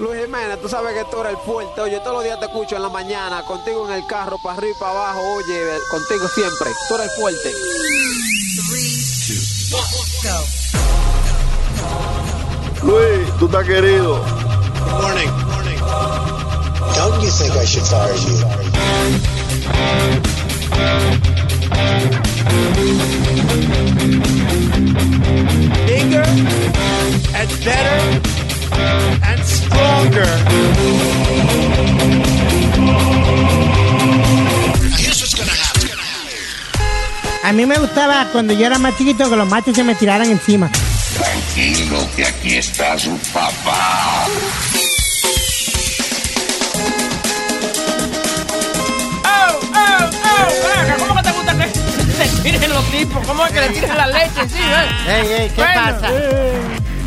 Luis Jiménez, tú sabes que tú eres el fuerte. Oye, todos los días te escucho en la mañana, contigo en el carro, para arriba y para abajo. Oye, contigo siempre. Tú eres el fuerte. Luis, tú estás querido. Morning. Don't you think I should fire you? bigger and better and stronger. Here's what's gonna happen. A mí me gustaba cuando yo era más chiquito que los machos se me tiraran encima. Tranquilo, que aquí está su papá. ¡Oh, oh, oh! ¿Cómo te gusta que te tiren los tipos? ¿Cómo es que le tiran la leche? Sí, ¿eh? Ey, ey, ¿qué Bueno, pasa?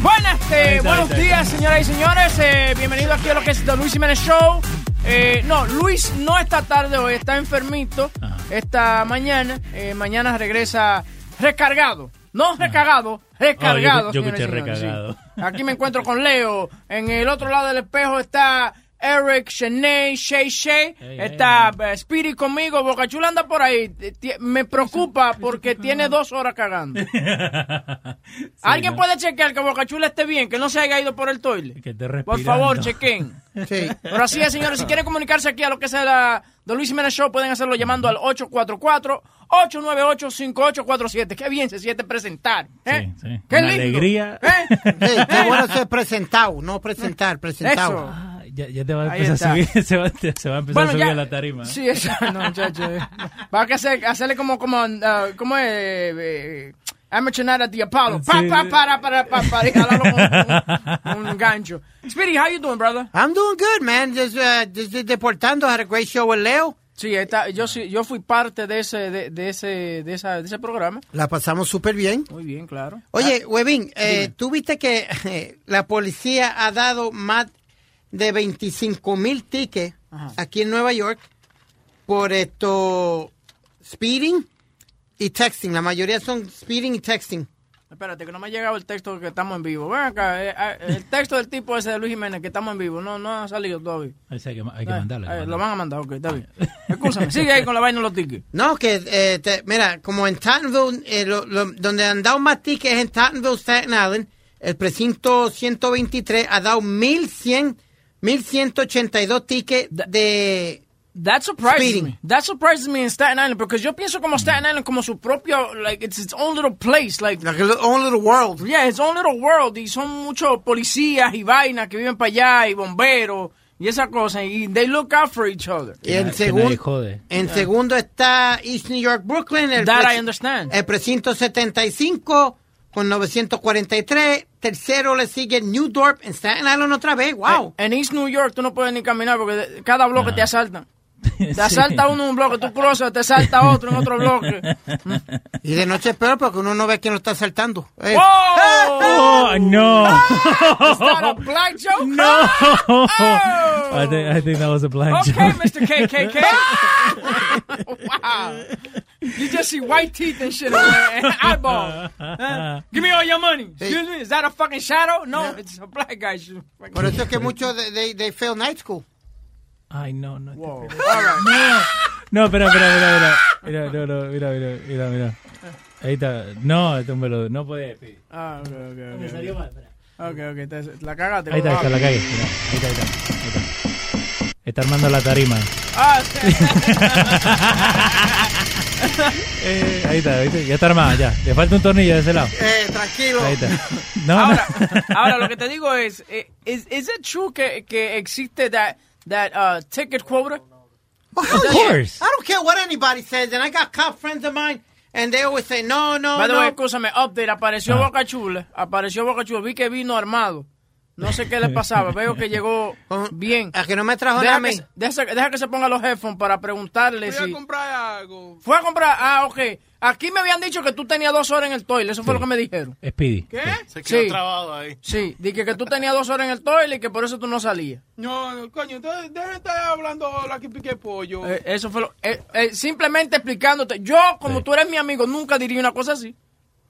Buenas, eh, buenos días, señoras y señores. Eh, bienvenido aquí a lo que es The Luis Jiménez Show. Eh, no, Luis no está tarde hoy, está enfermito esta mañana. Eh, mañana regresa recargado. No recargado, recargado. Oh, yo- yo señoras y escuché sí. recargado. Aquí me encuentro con Leo. En el otro lado del espejo está Eric, Shanae, Shay Shay. Está eh, Speedy conmigo. Bocachula anda por ahí. Me preocupa porque tiene dos horas cagando. ¿Alguien ¿no? puede chequear que Bocachula esté bien, que no se haya ido por el toile? Por favor, chequen. Sí. Pero así es, señores. Si quieren comunicarse aquí a lo que sea la The Luis Jiménez Show, pueden hacerlo llamando al 844-898-5847. Qué bien se siente presentar. ¿eh? Sí, sí. Qué Una lindo. alegría. ¿eh? Qué bueno ser presentado, no presentado, presentado. Eso. Ah, ya, ya te va a empezar a subir, se va, se va a empezar a subir a la tarima. Sí, eso, no, muchacho. Va a hacer, hacerle como, como, ah, ¿cómo es? Eh, Amateur Night at the Apollo. Pa, Sí. pa, para, para, para, para, con un, un gancho. Speedy, how you doing, brother? I'm doing good, man. Just, uh, just deportando. Had a great show with Leo. Sí, está, yo, sí, yo fui parte de ese, de, de ese, de, esa, de ese programa. La pasamos súper bien. Muy bien, claro. Oye, Webin, eh. ¿tú viste que eh, la policía ha dado más de 25 mil tickets Ajá. aquí en Nueva York por esto speeding y texting? La mayoría son speeding y texting. Espérate, que no me ha llegado el texto que estamos en vivo. Ven acá, eh, eh, el texto del tipo ese de Luis Jiménez, que estamos en vivo, no, no ha salido todavía. Hay que, hay que Eh, que eh, lo van a mandar, ok, está bien. Escúchame, sigue ahí con la vaina de los tickets. No, que, eh, te- mira, como en Tottenville, eh, lo- lo- donde han dado más tickets es en Tottenville, Staten Island, el precinto 123 ha dado 1100, 1182 tickets de... That surprises Speeding. me. That surprises me in Staten Island, porque yo pienso como Staten Island como su propio, like, it's its own little place, like, Like a little- own little world. yeah, its own little world, y son muchos policías y vainas que viven para allá, y bomberos, y esa cosa, y they look out for each other. Y en, segun- en segundo está East New York, Brooklyn. El That I understand. El precinto 75 con 943. Tercero le sigue New Dorp en Staten Island otra vez. Wow. En East New York tú no puedes ni caminar porque cada bloque te asaltan. Te Sí. asalta uno en un bloque, tú cruzas, te asalta otro en otro bloque. Y de noche es peor porque uno no ve quién lo está asaltando. Eh, Oh, no. Is that a black joke? No. Oh. I, think, I think that was a black Okay, joke. Mr. KKK. wow. You just see white teeth and shit and eyeball. Huh? Give me all your money. Excuse me, is that a fucking shadow? No, it's a black guy. Por eso es que muchos de, they fail night school. Ay, no, no. All right. No, espera, espera, espera, espera. Mira, no, no, mira, mira, mira, mira. Ahí está. No, esto me lo, no puede. Pi. Ah, okay, okay, okay. Me salió mal, espera. Okay, okay, te- la cagaste. Ahí está, ahí está la calle. Mira, ahí está, ahí está. Ahí está. Está armando la tarima. Ah, Eh, ahí está, ahí está, ya está armada, ya. Le falta un tornillo de ese lado. Eh, tranquilo. Ahí está. No, ahora, no. ahora lo que te digo es, eh, it true que, que existe that, that uh, ticket quota? Oh, hell Of course. I don't care what anybody says. And I got cop friends of mine. And they always say, no, no, By the way, no. escúchame, update, apareció Ah. Boca Chula, apareció Boca Chula, vi que vino armado. No sé qué le pasaba, veo que llegó bien. A que no me trajo Deja nada que, se- deja, que- deja que se ponga los headphones para preguntarle Fui si... a comprar algo. Fue a comprar, ah, ok. Aquí me habían dicho que tú tenías dos horas en el toilet, eso fue Sí. lo que me dijeron. Speedy. ¿Qué? Se quedó Sí. trabado ahí. Sí, dije que tú tenías dos horas en el toilet y que por eso tú no salías. No, no, coño, entonces dejen de estar hablando la que pique pollo. Eh, eso fue lo... eh, eh, simplemente explicándote. Yo, como Sí. tú eres mi amigo, nunca diría una cosa así.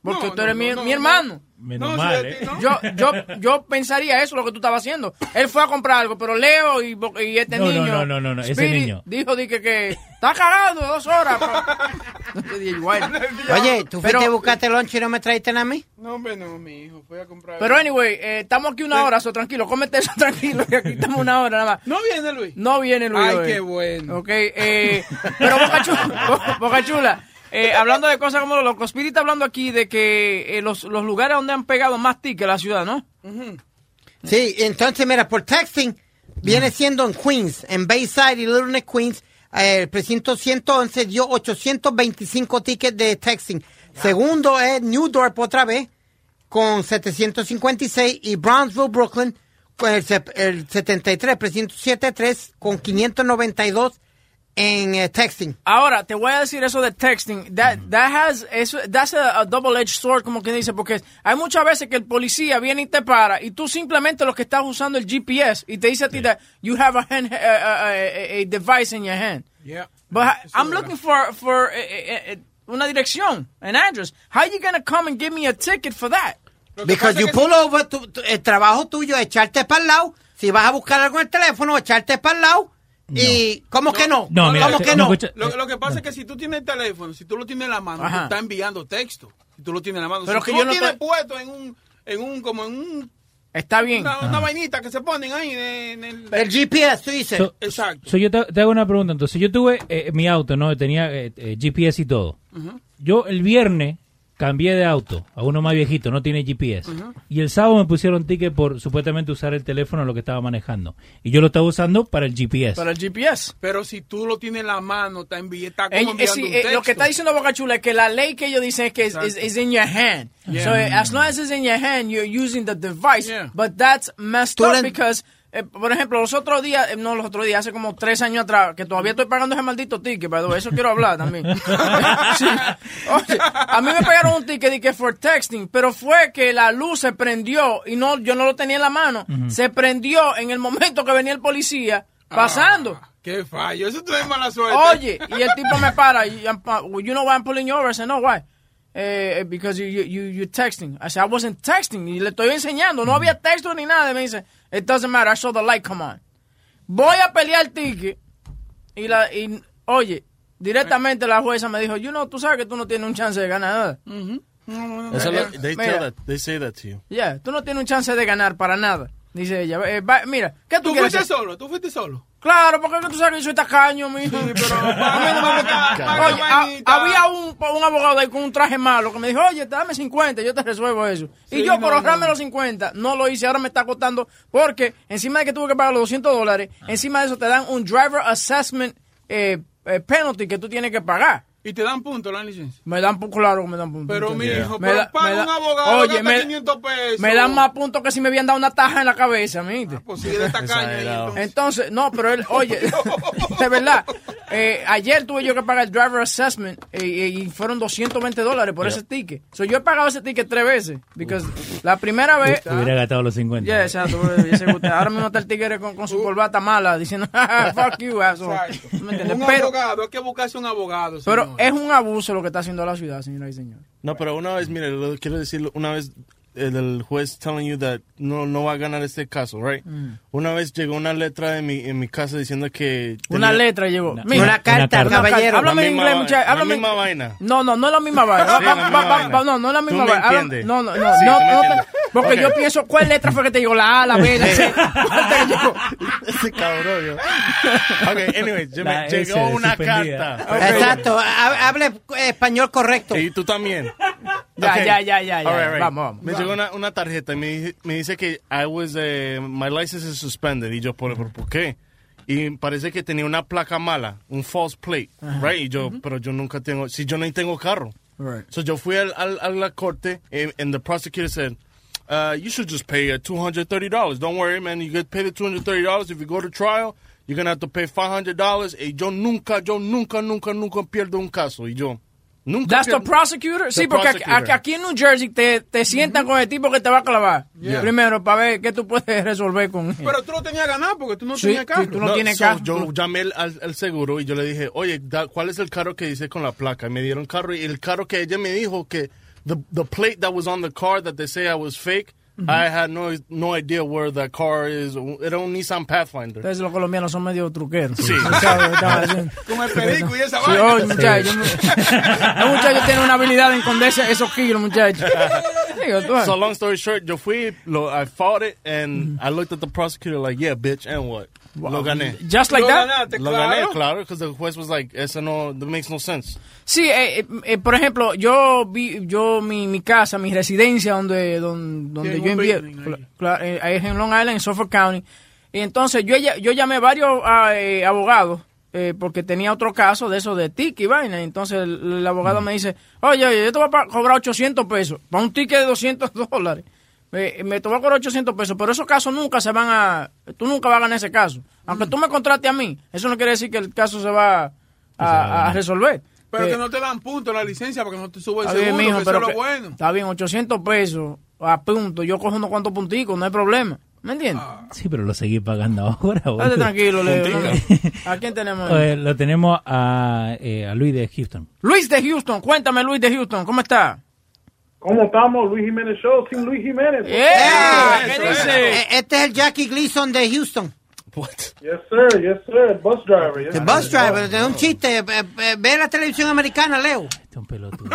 Porque No, tú eres no, mi, no, mi no, hermano. Menos No, mal, ¿eh? Yo, yo, yo pensaría eso, lo que tú estabas haciendo. Él fue a comprar algo, pero Leo y, y este niño. no, no, no, no, ese niño. Dijo di que, está cagado dos horas. No te dije, igual. Oye, ¿tú fuiste a buscarte lunch y no me traiste a mí? No, hombre, no, mi hijo. Fui a comprar. Pero anyway, eh, estamos aquí una hora, so tranquilo, cómete eso tranquilo, que aquí estamos una hora nada más. ¿No viene Luis? No viene Luis. Ay, hoy. qué bueno. Ok, eh, pero Boca Chula, Boca Chula, eh, hablando de cosas como los locos, Spirit está hablando aquí de que eh, los, los lugares donde han pegado más tickets la ciudad, ¿no? Sí, entonces mira, por texting viene siendo en Queens, en Bayside y Little Neck, Queens, eh, el precinto 111 dio 825 tickets de texting. Segundo es New Dorp otra vez con 756 y Brownsville, Brooklyn con el, el 73, precinto 73 con 592 en eh, texting. Ahora, te voy a decir eso de texting. That, that has, eso, that's a, a double-edged sword, como quien dice, porque hay muchas veces que el policía viene y te para y tú simplemente lo que estás usando el GPS y te dice a ti that you have a, hand, a, a- a- a device in your hand. Yeah. But Eso I'm looking for, for eh, eh, eh, una dirección, an address. How you gonna come and give me a ticket for that? Because you pull over, tu- tu- el trabajo tuyo es echarte para el lado. Si vas a buscar algo en el teléfono, echarte para el lado. Y, ¿cómo que no? No, mira, ¿Cómo te- que no, no? Lo, lo que pasa es que si tú tienes el teléfono, si tú lo tienes en la mano, Ajá. tú estás enviando texto. Si tú lo tienes en la mano. Pero si que tú yo lo no tienes puesto en un, en un, como en un, Está bien. una, una vainita que se ponen ahí en el... El GPS, tú dices. So- Exacto. so yo te, te hago una pregunta. Entonces, yo tuve eh, mi auto, ¿no? Tenía eh, eh, GPS y todo. Yo el viernes cambié de auto a uno más viejito, no tiene GPS. Y el sábado me pusieron ticket por supuestamente usar el teléfono en lo que estaba manejando. Y yo lo estaba usando para el GPS. Para el GPS. Pero si tú lo tienes en la mano, está, está como Eh, eh, sí, un eh, lo que está diciendo Boca Chula es que la ley que ellos dicen es que es in your hand. So eh, as long as it's in your hand, you're using the device. Yeah. But that's messed Tú up because, eh, por ejemplo, los otros días, eh, no los otros días, hace como tres años atrás, que todavía estoy pagando ese maldito ticket, pero eso quiero hablar también. Sí. Oye, a mí me pagaron un ticket de que for texting, pero fue que la luz se prendió y no, yo no lo tenía en la mano. Se prendió en el momento que venía el policía pasando. Ah, qué fallo. Eso es mala suerte. Oye, y el tipo me para. Y, uh, you know why I'm pulling you over? I said, no, why? Eh, because you, you, you, you're texting. I said, I wasn't texting. Y le estoy enseñando. No había texto ni nada. Y me dice, it doesn't matter. I saw the light come on. Voy a pelear el ticket. Y, la, y oye, directamente la jueza me dijo, you know, tú sabes que tú no tienes un chance de ganar nada. Lo- they, Mira. tell that, they say that to you. Yeah, tú no tienes un chance de ganar para nada. Dice ella, eh, va- mira, ¿qué tú, ¿Tú quieres fuiste hacer? solo? ¿Tú fuiste solo? Claro, porque tú sabes que yo soy tacaño, mijo. Sí, pero a mí no me gusta pagar Oye, a- vainita. había un, un abogado ahí con un traje malo que me dijo, oye, dame 50, yo te resuelvo eso. y yo, no, por ahorrarme no. los 50, no lo hice, ahora me está costando, porque encima de que tuve que pagar los 200 dólares, encima de eso te dan un driver assessment eh, eh, penalty que tú tienes que pagar. Y te dan punto la licencia. Me dan, pu- claro que me dan puntos. Pero, mi hijo, Me pero da- paga me da- un abogado, Oye, gasta me- 500 pesos. Me dan más puntos que si me habían dado una taja en la cabeza, ¿viste? Pues sí, de entonces. Entonces, no, pero él, oye, de verdad, eh, ayer tuve yo que pagar el driver assessment eh, y fueron 220 dólares por ese ticket. So, yo he pagado ese ticket tres veces. Because la primera vez... Hubiera gastado los 50. Yeah, exacto. Ahora mismo está el tigre con, con su corbata mala diciendo, fuck you, asshole. Exacto. ¿Me entiendes? Un Pero, abogado, hay que buscarse un abogado. pero señor. Es un abuso lo que está haciendo la ciudad, señoras y señores. No, pero una vez, mire, lo quiero decir, una vez el, el juez telling you that no, no va a ganar este caso, right? Mm. Una vez llegó una letra en mi, en mi casa diciendo que... Una tenía- letra llegó. Una- Mira, Una carta, caballero. Háblame La en inglés, va- muchacho. la misma vaina. No, no, no es la misma vaina. Sí, Va- la misma va- vaina. va- no, no es la misma Tú me vaina. Habla- entiendes. No, no, no. Sí, no, me no, porque Ok. yo pienso, ¿cuál letra fue que te llegó? La A, la B, la C. ¿Cuál te llegó? Ese cabrón, yo. Ok, anyway, yo me- llegó una suspendida. carta. Exacto, ha- hable español correcto. Y tú también. Ya, Ok. ya, ya, ya, ya. All right, right. Vamos, vamos. Me llegó una, una tarjeta y me, dice- me dice que I was, eh, my license is suspended. Y yo, ¿por, por, por qué? Y parece que tenía una placa mala, un false plate, right? Y yo, pero yo nunca tengo, si yo no tengo carro. Right. So yo fui al, al- a la corte and, and the prosecutor said, uh, you should just pay uh, $230. Don't worry, man. You get paid the $230. If you go to trial, you're going to have to pay $500. Y yo nunca, yo nunca, nunca, nunca pierdo un caso. Y yo, nunca That's the pierdo- prosecutor. Sí, The porque aquí, prosecutor. aquí en New Jersey te, te sientan con el tipo que te va a clavar. Primero, para ver qué tú puedes resolver con él. Pero tú lo tenías ganado porque tú no Sí, tenías carro. sí, tú no tienes so, carro. Yo llamé al, al- al seguro y yo le dije, oye, da- ¿cuál es el carro que dice con la placa? Y me dieron carro y el carro que ella me dijo que the the plate that was on the car that they say I was fake. Mm-hmm. I had no no idea where that car is. Era un Nissan Pathfinder. Ustedes los colombianos son medio truqueros. Sí. Tú sabes, estaba diciendo. Con el perico y esa Sí, vaina. oye, muchacho. Los muchachos tienen una habilidad en esconderse esos kilos, muchachos. Digo, tú, ah. So long story short, yo fui, lo, I fought it, and I looked at the prosecutor like, yeah, bitch, and what? Lo gané. Just like Lo that. ganaste, Lo claro. gané, claro, because the juez was like, eso no, that makes no sense. Sí, eh, eh, eh, por ejemplo, yo vi, yo mi, mi casa, mi residencia donde donde, donde yo envié, building ahí. cla- cla- eh, ahí es en Long Island, en Suffolk County. Y entonces yo yo llamé varios ah, eh, abogados eh, porque tenía otro caso de eso de ticket y vaina. Y entonces el, el abogado me dice, oye, oye, yo te voy a cobrar 800 pesos para un ticket de 200 dólares. Me, me te voy a cobrar 800 pesos, pero esos casos nunca se van a... Tú nunca vas a ganar ese caso. Aunque tú me contrates a mí, eso no quiere decir que el caso se va a, a- a resolver. Pero Que- que no te dan punto la licencia porque no te sube el bien, seguro, mijo, que pero eso es lo bueno. Está bien, 800 pesos a punto. Yo cojo unos cuantos punticos, no hay problema. ¿Me entiendes? Sí, pero lo seguí pagando ahora. Date tranquilo, Leo. ¿A quién tenemos? ahí? Eh, lo tenemos a, eh, a Luis de Houston. Luis de Houston, cuéntame Luis de Houston, ¿cómo está? ¿Cómo estamos? Luis Jiménez Show, sin Luis Jiménez. Yeah, ¿Qué dice? Eh, Este es el Jackie Gleason de Houston. What? Yes, sir, yes, sir. Bus driver. yes, The bus driver, de un chiste. eh, eh, Ve la televisión americana, Leo. Este es un pelotudo.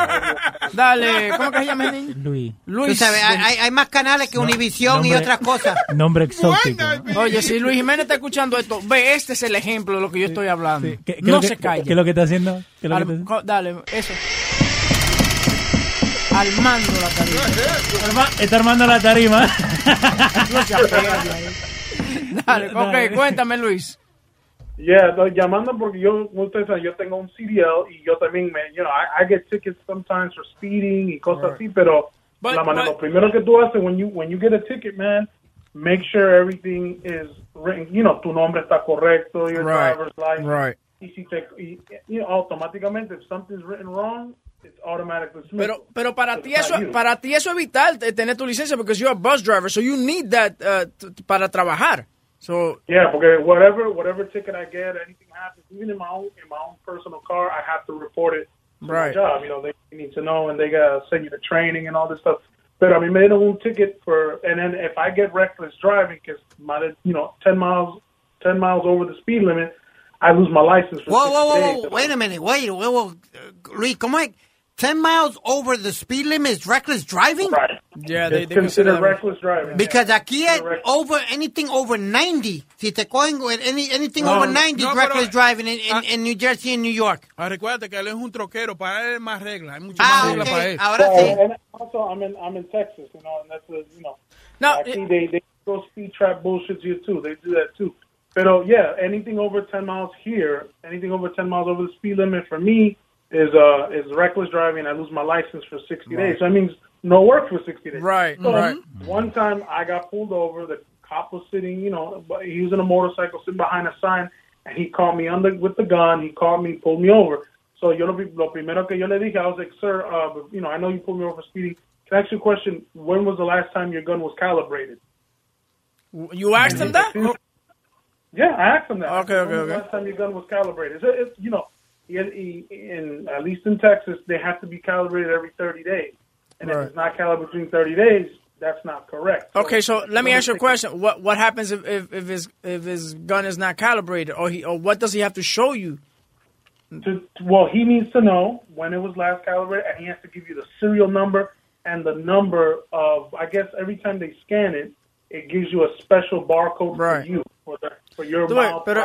Dale, ¿cómo que se llama el niño? Luis. Tú Luis. sabes, hay, más canales que Univisión y otras cosas. Nombre exótico. Oye, si Luis Jiménez está escuchando esto, ve, este es el ejemplo de lo que yo estoy hablando. ¿Qué, qué no que- se calle. ¿Qué es lo que está haciendo? ¿Qué es lo que está haciendo? dale, eso. Armando la tarima. Arma- Está armando la tarima. No se apega de ahí. Dale, ok, cuéntame Luis. Yeah, llamando porque yo, ustedes saben, yo tengo un CDL y yo también me, you know, I, I get tickets sometimes for speeding y cosas así, pero But- la manera, but- lo primero que tú haces when you, when you get a ticket, man, make sure everything is written, you know, tu nombre está correcto, your Right, driver's license. right. Y si te, y, you know, automáticamente, if something's written wrong. Pero, pero para ti It's eso, you. para ti eso es vital tener tu licencia porque you're a bus driver, so you need that uh, t- para trabajar. So, Yeah, porque whatever whatever ticket I get, anything happens, even in my own in my own personal car, I have to report it to Right. job. You know, they need to know and they gotta send you to training and all this stuff. But I mean, made a un ticket for, and then if I get reckless driving, because my you know ten miles ten miles over the speed limit, I lose my license for Whoa, 60 whoa, whoa, days. whoa. Wait a minute. Wait, whoa, whoa. Uh, Luis, ¿cómo es? 10 miles over the speed limit is reckless driving? Right. yeah, they, they consider considered reckless driving. Because aquí es Correct. over anything over 90. Si te cogen with any, anything No, over 90 no, is pero- reckless driving in, in, Ah. in New Jersey and New York. Ah, recuérdate que él es un troquero, para él es más reglas, hay muchas Ah, más reglas para ok. él. Ahora So, sí. and also, I'm in I'm in Texas, you know, and that's a, you know. No, Aquí they they go speed trap bullshit here too. They do that too. But yeah, anything over 10 miles here, anything over 10 miles over the speed limit for me is uh is reckless driving. I lose my license for 60 days. So that means no work for 60 days. Right, So right. One time I got pulled over. The cop was sitting, you know, but he was in a motorcycle sitting behind a sign, and he caught me under with the gun. He caught me, pulled me over. So yo lo, lo primero que yo le dije, I was like, sir, uh, you know, I know you pulled me over for speeding. Can I ask you a question? When was the last time your gun was calibrated? You asked him that? Yeah, I asked him that. Okay, okay, when was the okay. last time your gun was calibrated? It's, it's you know, in, in at least in Texas, they have to be calibrated every 30 days. And Right. if it's not calibrated between 30 days, that's not correct. Okay, so let me ask you a question. What what happens if, if, if his if his gun is not calibrated, or he or what does he have to show you? to, well, he needs to know when it was last calibrated, and he has to give you the serial number and the number of. I guess every time they scan it, it gives you a special barcode Right. for you Tú ves, pero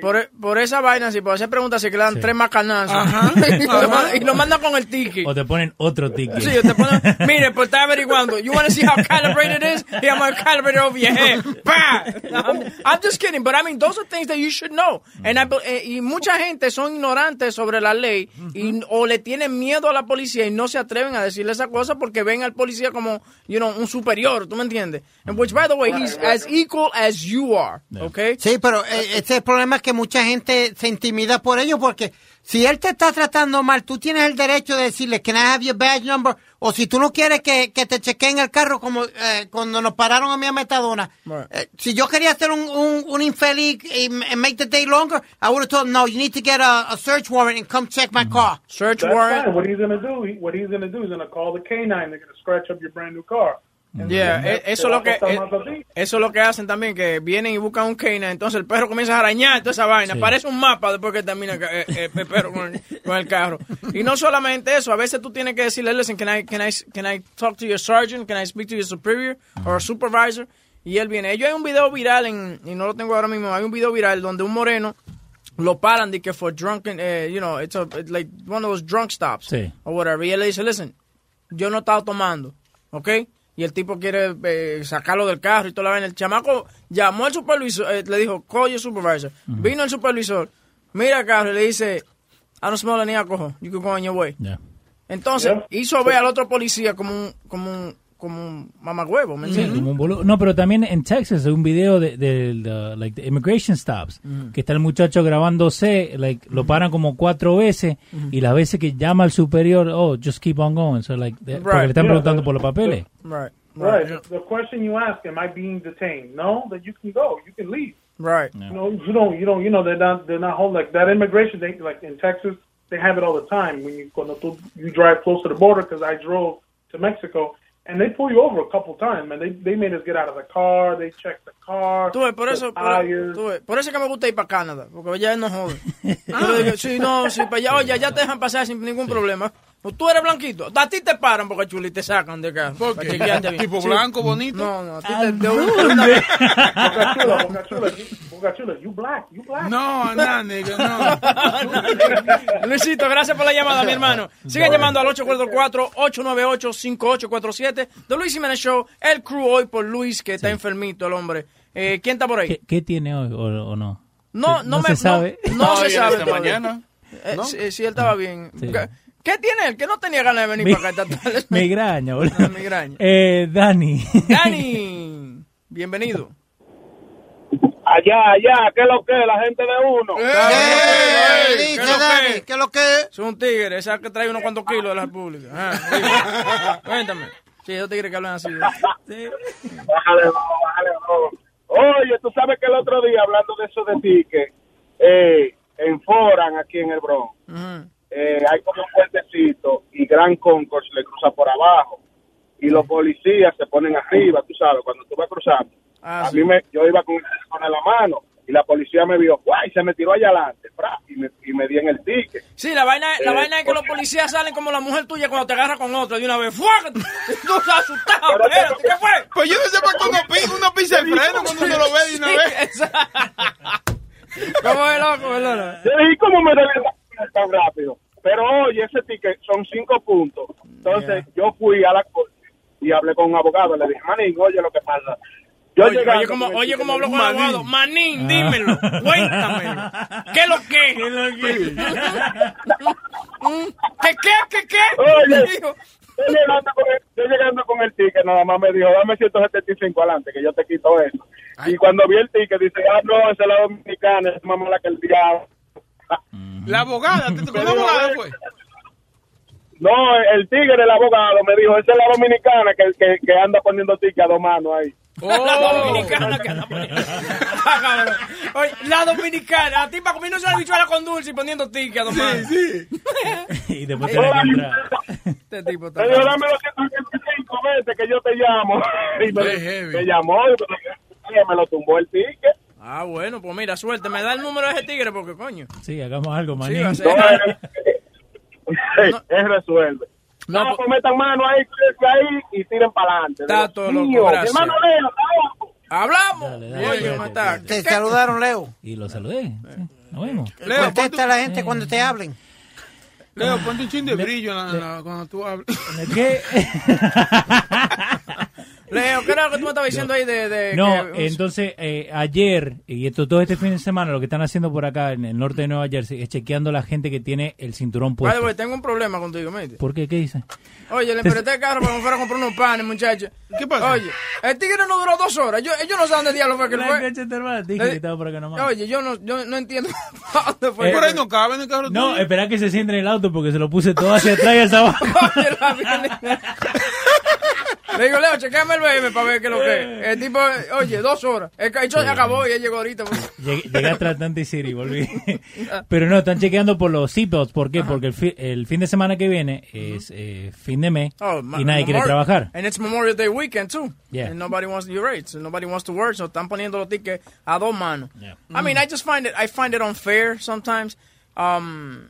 por, e- por esa vaina, si por hacer preguntas, si que le dan tres macanazos Ajá, y, y lo mandan con el ticket. O te ponen otro ticket. Sí, te ponen, mire, pues está averiguando. You want to see how calibrated it is? Here, I'm going to calibrate it over your head. Bah! I'm, I'm just kidding, but I mean, those are things that you should know. And I eh, y mucha gente son ignorantes sobre la ley y, o le tienen miedo a la policía y no se atreven a decirle esa cosa porque ven al policía como, you know, un superior, ¿tú me entiendes? And which, by the way, he's as equal as you are, okay? Sí, pero eh, ese es el problema es que mucha gente se intimida por ello porque si él te está tratando mal, tú tienes el derecho de decirle, can I have your badge number? o si tú no quieres que, que te chequeen el carro como eh, cuando nos pararon a mí a Metadona, eh, si yo quería hacer un, un, un infeliz y make the day longer, I would have told him, no, you need to get a, a search warrant and come check my car. Search That's fine. What he's gonna do? He, what he's gonna do is gonna call the canine. They're gonna scratch up your brand new car. Yeah, eso es lo que e- eso es lo que hacen también que vienen y buscan un canine, entonces el perro comienza a arañar toda esa vaina, Sí. parece un mapa después que termina eh, eh, el perro con el, con el carro. Y no solamente eso, a veces tú tienes que decirle, listen, can I can I can I talk to your sergeant, can I speak to your superior or supervisor? Y él viene. Yo hay un video viral en y no lo tengo ahora mismo, hay un video viral donde un moreno lo paran de que for drunken, eh, you know, it's a, it's like one of those drunk stops Sí. o whatever. Y él le dice, listen, yo no estaba tomando, ¿ok? Y el tipo quiere eh, sacarlo del carro y toda la vaina. El chamaco llamó al supervisor, eh, le dijo, call your supervisor. Vino el supervisor, mira el carro y le dice, I don't smell any alcohol, you can go on your way. Yeah. Entonces, Yeah. hizo ver al otro policía como un, como un, como un mamagüevo, ¿me Sí, entiendes? como un boludo. No, pero también en Texas hay un video de, de, de, like, the immigration stops, que está el muchacho grabándose, like, lo paran como cuatro veces y las veces que llama al superior, oh, just keep on going. So, like, de- porque Right. le están Yeah, preguntando por los papeles. Right, Right. right, The question you ask, am I being detained? No, then you can go. You can leave. right. You know, you don't, you don't, you know, they're not, they're not holding like that immigration. They like in Texas, they have it all the time when you cuando tú, you drive close to the border. Because I drove to Mexico, and they pull you over a couple times, man. They they made us get out of the car. They checked the car. Tú ves, por eso, por, tú ves, por eso es que me gusta ir para Canadá, porque allá no jode. Digo, sí, no, sí, para allá, oye, ya te dejan pasar sin ningún problema. O tú eres blanquito, a ti te paran porque chuli te sacan de acá. ¿Por qué? ¿Tipo blanco, bonito? No, no, a ti ¿A te, de dónde? Boca Chula, Boca Chula, you, black, you black. No, no, nigga, no. Luisito, gracias por la llamada, mi hermano. Sigan llamando al 844-898-5847. The Luis Jiménez Show, el crew hoy por Luis, que está enfermito el hombre. Eh, ¿Quién está por ahí? ¿Qué, qué tiene hoy o, o no? No, no, No me se sabe. No, no se sabe. mañana. Eh, ¿no? sí, sí, él estaba bien. Sí. ¿Qué, qué tiene él? Que no tenía ganas de venir Mi- para acá tarde. Migraña, boludo. Ah, migraña. Eh, Dani. Dani, bienvenido. Allá, allá, ¿qué es lo que es la gente de uno? Eh, ¿Qué dice es lo Dani, que? ¿qué es lo que es? Es un tigre, esa que trae unos cuantos kilos de la República. Ah. Cuéntame. Sí, esos tigres que hablan así. Bájale, no, bájale, no. Oye, tú sabes que el otro día, hablando de eso de ticket, eh, en Foran, aquí en el Bronx. Eh, hay como un puentecito y Gran Concourse le cruza por abajo. Y los policías se ponen arriba, tú sabes, cuando tú vas cruzando. Ah, a sí. mí me, yo iba con, con la mano y la policía me vio, guay, se me tiró allá adelante, fra, y me, y me di en el ticket. Sí, la vaina, la Eh, vaina es que los policías salen como la mujer tuya cuando te agarra con otra de una vez. ¡Fua! Tú estás asustado. Espérate, ¿qué fue? Pues yo no sé por qué uno pisa, uno pisa el freno cuando uno lo ve de una Sí, vez. ¿Cómo es loco, verdad? Yo dije, ¿cómo me deben dar tan rápido? Pero oye, ese ticket son cinco puntos. Entonces yo fui a la corte y hablé con un abogado. Le dije, manín, oye lo que pasa. Yo Oye, oye, como, oye, como hablo me con el abogado. Manín, dímelo. Cuéntamelo. ¿Qué es lo que? ¿Qué lo ¿Qué qué? ¿Qué qué? Oye. Dijo, Yo llegando, con el, yo llegando con el ticket, nada más me dijo, dame 175 adelante, que yo te quito eso. Y cuando vi el ticket, dice, ah, no, esa es la dominicana, es más mala que el diablo. La abogada, ¿te tocó una abogada, pues? No, el tigre, el abogado, me dijo, esa es la dominicana que, que, que anda poniendo ticket a dos manos ahí. La dominicana que anda poniendo. Oye, la dominicana. A ti para comiéndose la bichuela con dulce y poniendo ticket, don Mario. Sí. y después que entrar. Este tipo está. Dijo, dame los 175 veces que yo te llamo. Y me, llamó y me, me lo tumbó el ticket. Ah, bueno, pues mira, suerte. Me da el número de ese tigre porque, coño. Sí, hagamos algo, Sí, va a No, es, es resuelve. No, No, pues- pues metan mano ahí, ahí y tiren para adelante. Está todo loco, gracias. hermano Leo. Hablamos. Dale, dale, Oye. Te saludaron, Leo. Y lo saludé. Sí, Nos vemos. Leo, Contesta a la gente cuando te hablen. Leo, ponte un chin de brillo en la- en la- cuando tú hablas. ¿Qué? Leo, ¿qué era lo que tú me estabas diciendo ahí de... de No, que- entonces eh, ayer y esto, todo este fin de semana lo que están haciendo por acá en el norte de Nueva Jersey es chequeando a la gente que tiene el cinturón puesto. way, tengo un problema contigo, mate. ¿Por qué? ¿Qué dice? Oye, le empresté el carro para que me fuera a comprar unos panes, muchacho. ¿Qué pasa? Oye, el tigre no duró dos horas. Yo, yo no sé dónde diablo fue que fue. Dije que estaba por acá nomás. Oye, yo no, yo no entiendo dónde fue. Eh, Por ahí no cabe en el carro No, espera que se siente en el auto porque se lo puse todo hacia atrás y hacia abajo. Oye, la. Le digo, Leo, chequeame el BM para ver qué es lo que es. El tipo, oye, dos horas. El cacho ya acabó y él llegó ahorita. pues. Llegué, a Atlantic City y volví. Pero no, están chequeando por los seatbelts. ¿Por qué? Porque el, fi- el fin de semana que viene es eh, fin de mes Oh, y nadie quiere trabajar. And it's Memorial Day weekend too. Yeah. And nobody wants your rates. And nobody wants to work. So están poniendo los tickets a dos manos. I mean, I just find it, I find it unfair sometimes. Um,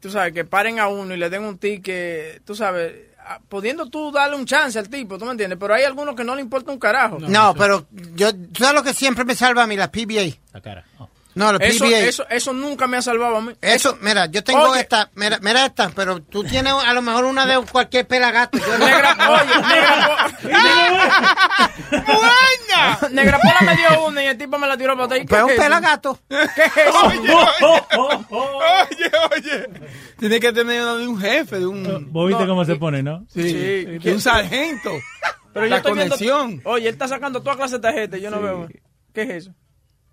tú sabes, que paren a uno y le den un ticket, tú sabes, ah, pudiendo tú darle un chance al tipo, ¿tú me entiendes? Pero hay algunos que no le importa un carajo. No, pero yo, ¿tú sabes lo que siempre me salva a mí? La PBA. La cara. Oh. No, la Eso, PBA. eso, eso nunca me ha salvado a mí. Eso, mira, yo tengo Oye. esta, mira, mira esta, pero tú tienes a lo mejor una de cualquier pelagato. Yo no. Negra, oye, Negra, Po- Negra Pola me dio una y el tipo me la tiró para atrás. ¿Y Pues qué un es eso? pelagato. ¿Qué es eso? Oye, oye. Tiene que tener una de un jefe, de un. Vos viste No, cómo se pone, ¿no? Sí, Sí. de un sargento. Pero yo la viendo- conexión. oye, él está sacando toda clase de tarjetas. Yo no veo. ¿Qué es eso?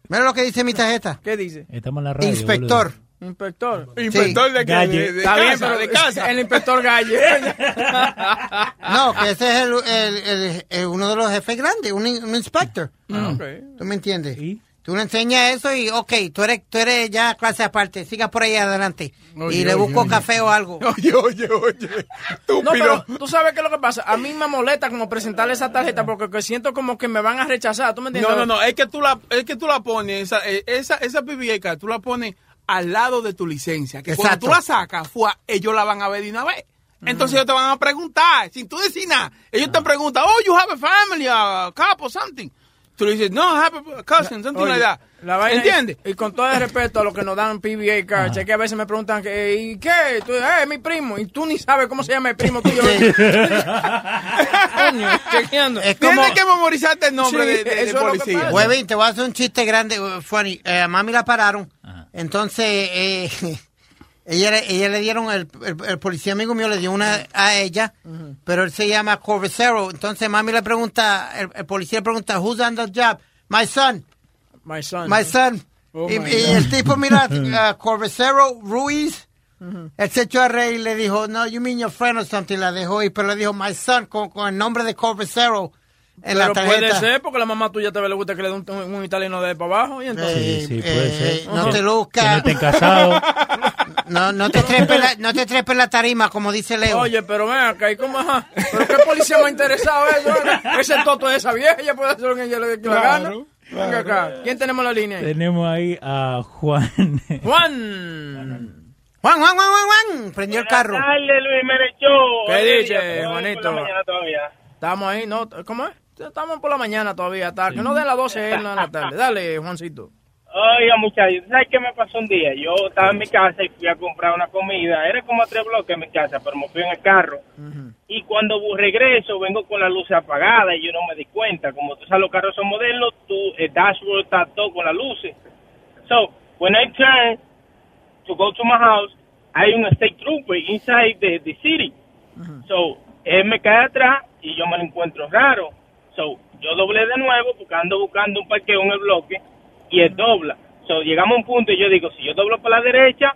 Mira lo que dice mi tarjeta. ¿Qué dice? Estamos en la radio. Inspector. boludo. Inspector. Inspector de, Galle. de, de Está bien, pero de casa. el inspector Galle. No, que ese es el, el- el- el- uno de los jefes grandes, un, in- un inspector. Ok. ¿Tú me entiendes? ¿Y? Tú le enseñas eso y, ok, tú eres, tú eres ya clase aparte, siga por ahí adelante. Oye, y le busco oye. café o algo. Oye, oye, oye. Estúpido. No, pero tú sabes qué es lo que pasa. A mí me molesta como presentarle esa tarjeta porque que siento como que me van a rechazar. ¿Tú me entiendes? No, no, no, es que tú la, es que tú la pones, esa, eh, esa, esa PBA card, tú la pones al lado de tu licencia. Que Exacto. cuando tú la sacas, fue, ellos la van a ver de una vez. Entonces ellos te van a preguntar, sin tú decir nada. Ellos te preguntan, oh, you have a family, a couple, something. Tú le dices, no, I have a cousin, something Oye, like that. la vaina ¿Entiendes? Y, y con todo el respeto a los que nos dan PBA cards, es que a veces me preguntan, que, ¿y qué? Tú, eh, mi primo. Y tú ni sabes cómo se llama el primo tuyo. Coño, chequeando. Es como, Tienes que memorizarte el nombre Sí, de, de- policía. Huevín, te voy a hacer un chiste grande, uh, funny. Eh, a mami la pararon. Ajá. Entonces, eh, ella, ella le dieron, el, el, el policía amigo mío le dio una a ella, pero él se llama Corvacero. Entonces, mami le pregunta, el, el policía le pregunta, who's on the job? My son, My son. my son. Oh, y, my y God. el tipo mira, uh, Corvacero Ruiz. Él se echó a reír y le dijo, no, you mean your friend or something. La dejó y pero le dijo, my son, con, con el nombre de Corvacero en la Pero tarjeta. puede ser porque la mamá tuya te le gusta que le dé un, un- un italiano de para abajo. Y entonces. Sí, sí, puede eh, ser. No te Que luzca. no. No, no te trepes la, no te trepes la tarima, como dice Leo. Oye, pero ven acá, ¿y cómo ajá? ¿Pero qué policía me ha interesado eso? Ese toto de esa vieja, ella puede hacer lo que ella le, gana. Venga acá, ¿quién tenemos la línea ahí? Tenemos ahí a Juan. Juan. Juan, Juan, Juan, Juan, Juan. Prendió el carro. Dale, Luis Merechó. ¿Qué dice, Juanito? Estamos ahí, ¿no? ¿Cómo es? Estamos por la mañana todavía, hasta que no den las 12 en la tarde. Dale, Juancito. Oiga, muchachos, ¿sabes qué me pasó un día? Yo estaba en mi casa y fui a comprar una comida. Era como a tres bloques en mi casa, pero me fui en el carro. Y cuando regreso, vengo con la luz apagada y yo no me di cuenta. Como tú sabes, los carros son modernos, tu el dashboard está todo con las luces. So, when I turn to go to my house, hay un state trooper inside the, the city. So, él me cae atrás y yo me lo encuentro raro. So, yo doblé de nuevo porque ando buscando un parqueo en el bloque y él dobla. So, llegamos a un punto y yo digo, si yo doblo para la derecha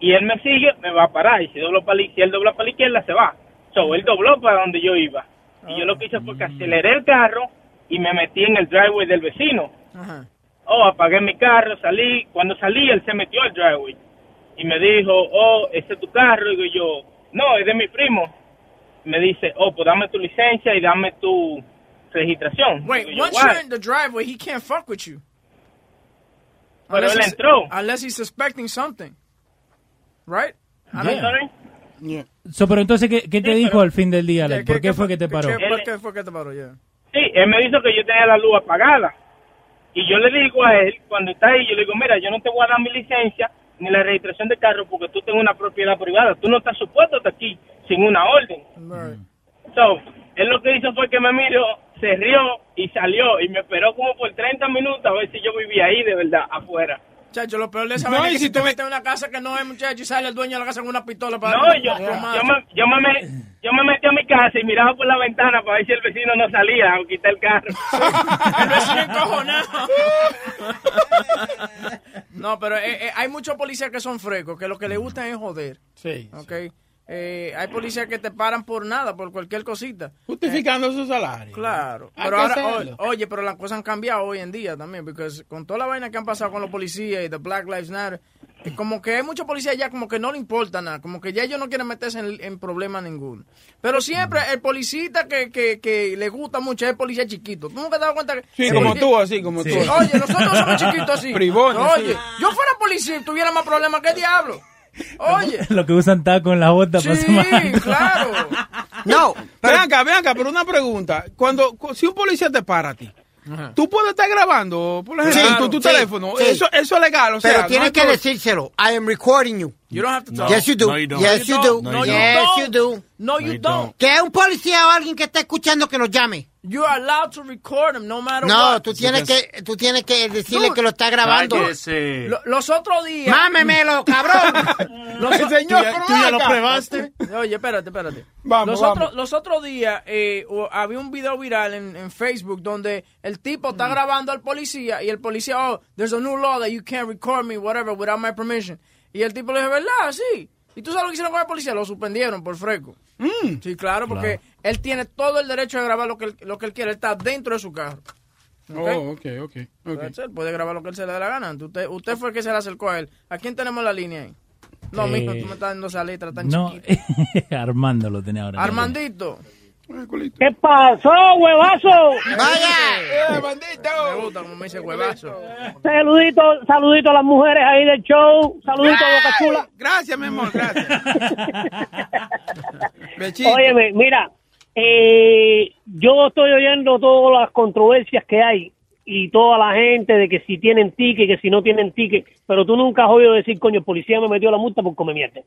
y él me sigue, me va a parar. Y si, doblo para la, si él dobla para la izquierda, se va. So, él dobló para donde yo iba. Y yo lo que hice fue que aceleré el carro y me metí en el driveway del vecino. Ajá. Oh, apagué mi carro, salí. Cuando salí, él se metió al driveway. Y me dijo, oh, ese es tu carro. Y digo yo, no, es de mi primo. Me dice, oh, pues dame tu licencia y dame tu registración. Wait, yo, once you're in the driveway, he can't fuck with you. Pero él he's- entró. Unless he's suspecting something. Right? I mean, sorry. So, pero entonces, ¿qué, qué te Sí, dijo pero- al fin del día, Alex? ¿Por qué fue que te paró? ¿Qué, por qué fue que te paró? Yeah. Sí, él me dijo que yo tenía la luz apagada. Y yo le digo a él, cuando está ahí, yo le digo, mira, yo no te voy a dar mi licencia ni la registración de carro porque tú tienes una propiedad privada. Tú no estás supuesto estar aquí sin una orden. Right. So, él lo que hizo fue que me miró, se rió y salió y me esperó como por 30 minutos a ver si yo vivía ahí de verdad, afuera. Chacho, lo peor de esa No, vaina es y que si tú- metes en una casa que no es, muchacho, y sale el dueño de la casa con una pistola para No, yo, yo, me, yo, me, me- yo me metí a mi casa y miraba por la ventana para ver si el vecino no salía o quitar el carro. El vecino encojonado. No, pero eh, eh, hay muchos policías que son frescos, que lo que les gusta es joder. Sí. ¿Ok? Eh, hay policías que te paran por nada, por cualquier cosita. Justificando su salario. Claro. Pero ahora, oye, pero las cosas han cambiado hoy en día también, porque con toda la vaina que han pasado con los policías y de Black Lives Matter, como que hay muchos policías ya como que no le importa nada, como que ya ellos no quieren meterse en, en problema ninguno. Pero siempre el policista que, que, que le gusta mucho es el policía chiquito. ¿Tú nunca te has dado cuenta que... Sí, como policía- tú, así, como tú. Oye, nosotros somos chiquitos así. Oye, sí. yo fuera policía y tuviera más problemas que el diablo. Oye. Lo que usan taco en la bota para Sí, semana. claro. No, ven acá, ven acá, pero una pregunta. Cuando, cu- si un policía te para a ti, tú puedes estar grabando, por ejemplo, Sí, tu, tu sí, teléfono. sí. Eso, eso es legal, o sea. Pero tienes que decírselo. I am recording you. You don't have to No. Yes, you do. No, you don't. Yes, you No, do. you don't. No, you yes, don't. you do. No, you don't. Que un policía o alguien que esté escuchando que nos llame. You are allowed to record him no matter No, what. tú tienes que, tú tienes que decirle Dude, que lo está grabando. Lo- los otros días. Mámemelo, cabrón. Los, Señor, Tú ya- pero tú ya lo probaste. Oye, espérate, espérate. Vamos, los, vamos. Los otros días eh, había un video viral en, en Facebook donde el tipo Mm. está grabando al policía y el policía, oh, there's a new law that you can't record me, whatever, without my permission. Y el tipo le dijo, ¿verdad? Sí. ¿Y tú sabes lo que hicieron con el policía? Lo suspendieron por fresco. Sí, claro, porque él tiene todo el derecho de grabar lo que él, lo que él quiere. Él está dentro de su carro. Oh, ok, ok. ok. That's it, puede grabar lo que él se le dé la gana. Usted, usted fue el que se le acercó a él. ¿A quién tenemos la línea ahí? No, Eh, mijo, tú me estás dando esa letra tan No, chiquita. Armando lo tenía ahora. Armandito. ¿Qué pasó, huevazo? Vaya. Me gusta como me dice huevazo. Saludito, saludito a las mujeres ahí del show. Saludito a Boca Chula. Gracias, mi amor, gracias. Óyeme, mira, eh, yo estoy oyendo todas las controversias que hay y toda la gente de que si tienen ticket, que si no tienen ticket, pero tú nunca has oído decir, coño, el policía me metió la multa por comer mierda.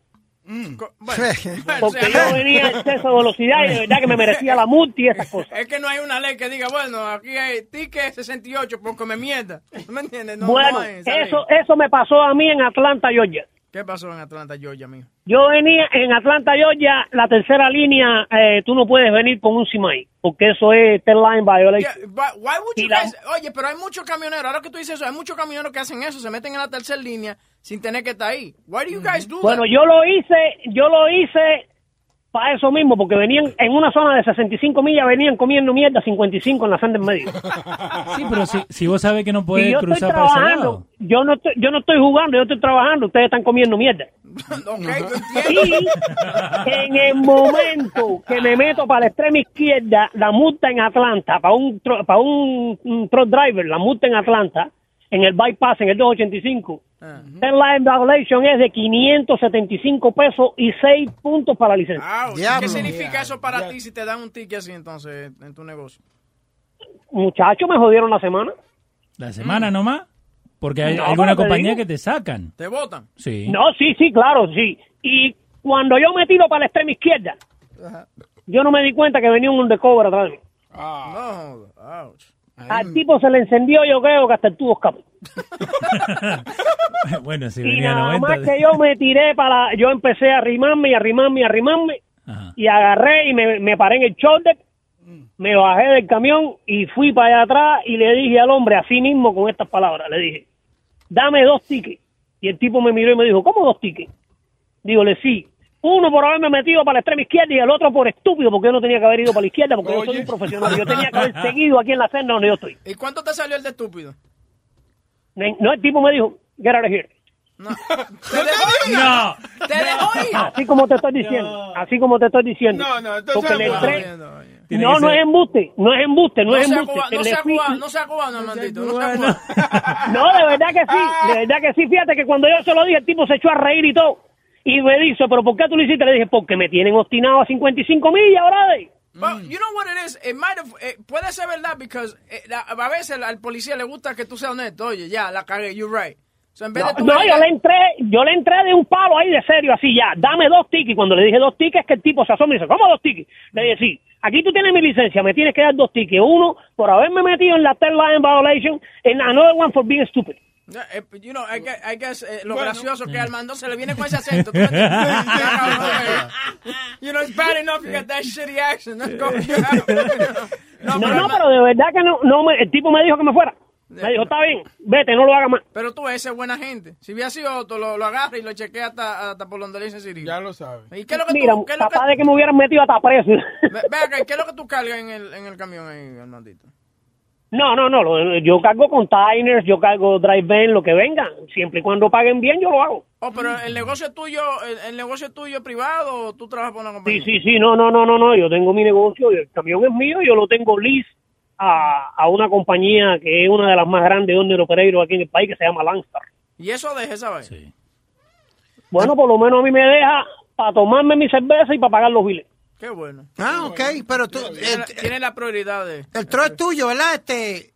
Porque yo venía a exceso de velocidad y de verdad que me merecía la multa y esas cosas. Es que no hay una ley que diga, bueno, aquí hay ticket 68 por comer mierda. ¿Tú me entiendes? No, bueno, no hay eso, eso me pasó a mí en Atlanta, Georgia. ¿Qué pasó en Atlanta, Georgia, mijo? Yo venía en Atlanta, Georgia, la tercera línea, eh, tú no puedes venir con un CIMAI, porque eso es ten line violation. Yeah, but why would you guys- Oye, pero hay muchos camioneros, ahora que tú dices eso, hay muchos camioneros que hacen eso, se meten en la tercera línea sin tener que estar ahí. Why do you guys do Bueno, that? yo lo hice, yo lo hice para eso mismo, porque venían en una zona de 65 millas, venían comiendo mierda 55 en la senda en medio. Sí, pero si, si vos sabes que no puedes yo estoy cruzar para ese lado. yo no estoy, yo no estoy jugando, yo estoy trabajando, ustedes están comiendo mierda. Y en el momento que me meto para la extrema izquierda, la multa en Atlanta, para un, tro- para un, un truck driver, la multa en Atlanta, en el bypass, en el 285, el line violation es de 575 pesos y 6 puntos para la licencia. Ah, ¿Qué significa eso para ti si te dan un ticket así entonces en tu negocio? Muchachos, me jodieron la semana. La semana nomás. Porque hay No, alguna compañía digo. que te sacan. ¿Te votan? Sí. No, sí, sí, claro, sí. Y cuando yo me tiro para la extrema izquierda, yo no me di cuenta que venía un undercover atrás de mí. No, ouch. Al tipo se le encendió, yo creo que hasta el tubo escapó. bueno, si Y venía nada 90. más que yo me tiré para, yo empecé a arrimarme y arrimarme y arrimarme y agarré y me, me paré en el shoulder, me bajé del camión y fui para allá atrás y le dije al hombre así mismo con estas palabras, le dije, dame dos tickets. Y el tipo me miró y me dijo, ¿cómo dos tickets? Dígole, sí. Uno por haberme metido para la extrema izquierda y el otro por estúpido porque yo no tenía que haber ido para la izquierda porque yo soy un profesional. Yo tenía que haber seguido aquí en la senda donde yo estoy. ¿Y cuánto te salió el de estúpido? No, el tipo me dijo, get out of here. ¿Te dejó ir? No. ¿Te dejó ir? Así como te estoy diciendo, así como te estoy diciendo. No, no, entonces Porque le no. entré- No, no ser- es embuste, no es embuste, no, No es embuste. no sea fui- cubano, no sea cubano, Armandito, no sea cubano. No, de verdad que sí, de verdad que sí. Fíjate que cuando yo se lo dije, el tipo se echó a reír y todo. Y me dice, ¿pero por qué tú lo hiciste? Le dije, porque me tienen obstinado a 55 millas, brother. But you know what it is? It might have, eh, puede ser verdad because eh, la- a veces al, policía le gusta que tú seas honesto. Oye, ya, la cagué, you're right. So, en vez No, de yo le entré, yo le entré de un palo ahí de serio, así ya, dame dos tickets. Cuando le dije dos tickets, que el tipo se asoma y dice, ¿cómo dos tickets? Le dije, sí, aquí tú tienes mi licencia, me tienes que dar dos tickets. Uno por haberme metido en la third line violation and another one for being stupid. Eh, you know, I guess, I guess, eh, lo gracioso que Armando se le viene con ese acento. you know, it's bad enough you got that shitty accent. That's going No, no, pero de verdad que no, no me- el tipo me dijo que me fuera. Me dijo, está bien, vete, no lo hagas más. Pero tú, ese es buena gente. Si hubiera sido otro, lo, lo agarra y lo chequea hasta, hasta por donde le dice Siri. Ya lo sabe. ¿Y qué es lo que Mira, tú, qué es lo que, capaz de que me hubieran metido hasta preso. ve, ve acá, ¿qué es lo que tú cargas en el, en el camión ahí, Armandito? No, no, no, lo- yo cargo containers, yo cargo drive van, lo que venga. Siempre y cuando paguen bien, yo lo hago. Oh, pero el negocio es tuyo, el, el negocio es tuyo privado o tú trabajas por una Sí, compañía? sí, sí, no, no, no, no, no, yo tengo mi negocio, y el camión es mío, yo lo tengo lease a, a una compañía que es una de las más grandes de operadores aquí en el país, que se llama Landstar. ¿Y eso deja esa vaina? Bueno, por lo menos a mí me deja para tomarme mi cerveza y para pagar los biles. Qué bueno. Ah, ok, pero tú, Tiene, la- tiene la prioridad de... el tro es tuyo, ¿verdad? Este,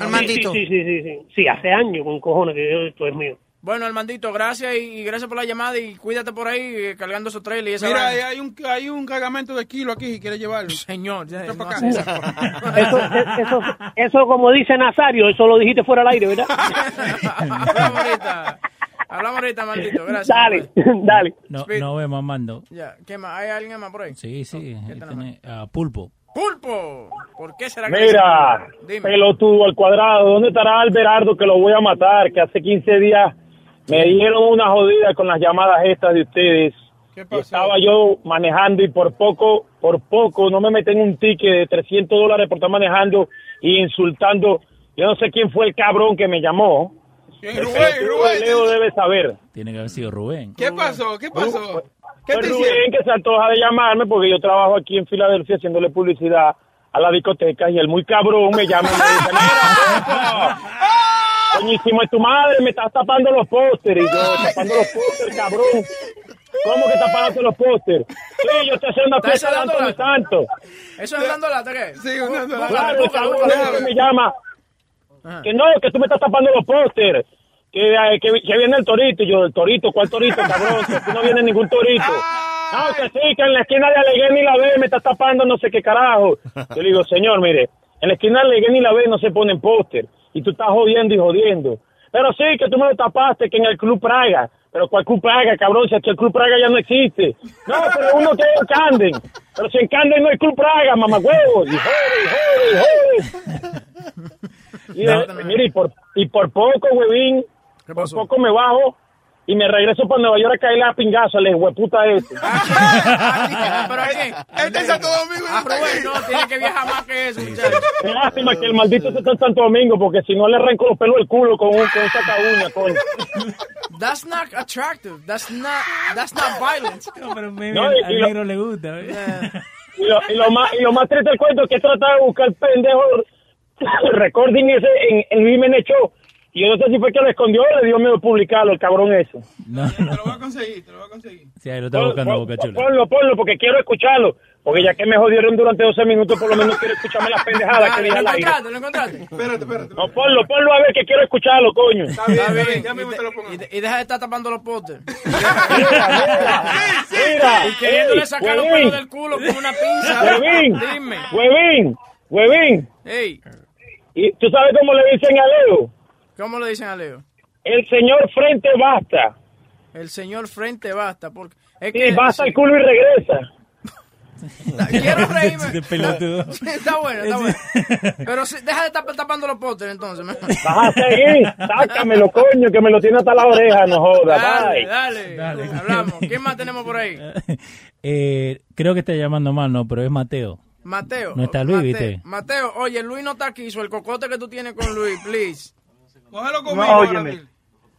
Armandito. Sí, sí, sí, sí, sí, sí, hace años con cojones que yo- esto es mío. Bueno, Armandito, gracias y, y gracias por la llamada y cuídate por ahí eh, cargando esos trailers y esa Mira, vaina. hay un, hay un cargamento de kilo aquí si quieres llevarlo. Señor, ya, no para hace acá. Eso, e- eso, eso como dice Nazario, eso lo dijiste fuera del aire, ¿verdad? Hablamos ahorita. Armandito, gracias. Dale, dale. No, Speed. no vemos, Mando. Ya, ¿qué más? ¿Hay alguien más por ahí? Sí, sí. ¿Qué ahí tenemos? tiene, ah, pulpo. ¡Pulpo! ¿Por qué será que Mira, Dime. pelotudo al cuadrado, ¿dónde estará Alberardo que lo voy a matar? Que hace 15 días me dieron una jodida con las llamadas estas de ustedes. ¿Qué estaba yo manejando y por poco, por poco, no me meten un ticket de 300 dólares por estar manejando y insultando. Yo no sé quién fue el cabrón que me llamó. El Rubén, Rubén. Leo debe saber. Tiene que haber sido Rubén. ¿Qué pasó? ¿Qué pasó? ¿Qué te Rubén hicieron? que se antoja de llamarme porque yo trabajo aquí en Filadelfia haciéndole publicidad a la discoteca y el muy cabrón me llama y me dice, mira, coñísimo de tu madre, me estás tapando los pósteres. Y yo, tapando los pósteres, cabrón. ¿Cómo que tapándote los pósteres? Sí, yo estoy haciendo una ¿Estás fiesta de? Santos. ¿Eso es dando lata qué? Sí, un dando lata. Claro, el cabrón me llama. Que no, que tú me estás tapando los pósteres. Que, que, que viene el torito. Y yo, el torito, ¿cuál torito, cabrón? Que aquí no viene ningún torito. No, que sí, que en la esquina de Allegheny la B me está tapando no sé qué carajo. Yo le digo, señor, mire, en la esquina de Allegheny la B no se ponen póster. Y tú estás jodiendo y jodiendo. Pero sí, que tú me lo tapaste, que en el Club Praga. Pero ¿cuál Club Praga, cabrón? Si es que el Club Praga ya no existe. No, pero uno que es en Camden. Pero si en Camden no hay Club Praga, mamá huevos. Y jode, y jode, y jode. Y, por, y por poco, huevín, por poco me bajo y me regreso para Nueva York a caerle a pingazo al hueputa ese. ¿Pero quién? Este es Santo Domingo. Ah, Rubén, no, tiene que viajar más que eso, muchacho. Qué lástima que el maldito se está en Santo Domingo, porque si no le arranco los pelos del culo con un, con un saca uña, coño. That's not attractive. That's not, that's not violence. No, pero me, No, y- al negro le gusta. Y lo, y lo más, y lo más triste del cuento es que he tratado de buscar el pendejo el recording ese en, en Women Show. Y yo no sé si fue que lo escondió o le dio miedo publicarlo, el cabrón ese. No, Te lo voy a conseguir, te lo voy a conseguir. Sí, ahí lo está buscando pon- Boca Chula. Ponlo, ponlo, porque quiero escucharlo. Porque ya que me jodieron durante 12 minutos, por lo menos quiero escucharme las pendejadas que dije ¿Lo al aire. encontraste? ¿Lo encontraste? Espérate, espérate. No, ponlo, ponlo a ver que quiero escucharlo, coño. Está bien, Está bien. bien, ya mismo Y, te lo de- pongo. y de- y deja de estar tapando los pósters. Mira, mira, mira. Y queriéndole sacar los pelos del culo con una pinza. Huevín, Dime. huevín, huevín. Ey, ¿Y tú sabes cómo le dicen a Leo? ¿cómo le dicen a Leo? El señor frente basta. El señor frente basta. Porque es Sí, que, basta el culo y regresa. Quiero reírme. Está bueno, está bueno. Pero sí, deja de estar tapando los pósters entonces. Vas a seguir, sácamelo, coño, que me lo tiene hasta la oreja, no joda. Dale, Bye. dale, Hablamos. ¿Quién más tenemos por ahí? Eh, creo que está llamando mal, no, pero es Mateo. Mateo. No está Luis, Mateo, ¿viste? Mateo, oye, Luis no está aquí. So el cocote que tú tienes con Luis, please. Cógelo No, conmigo. óyeme.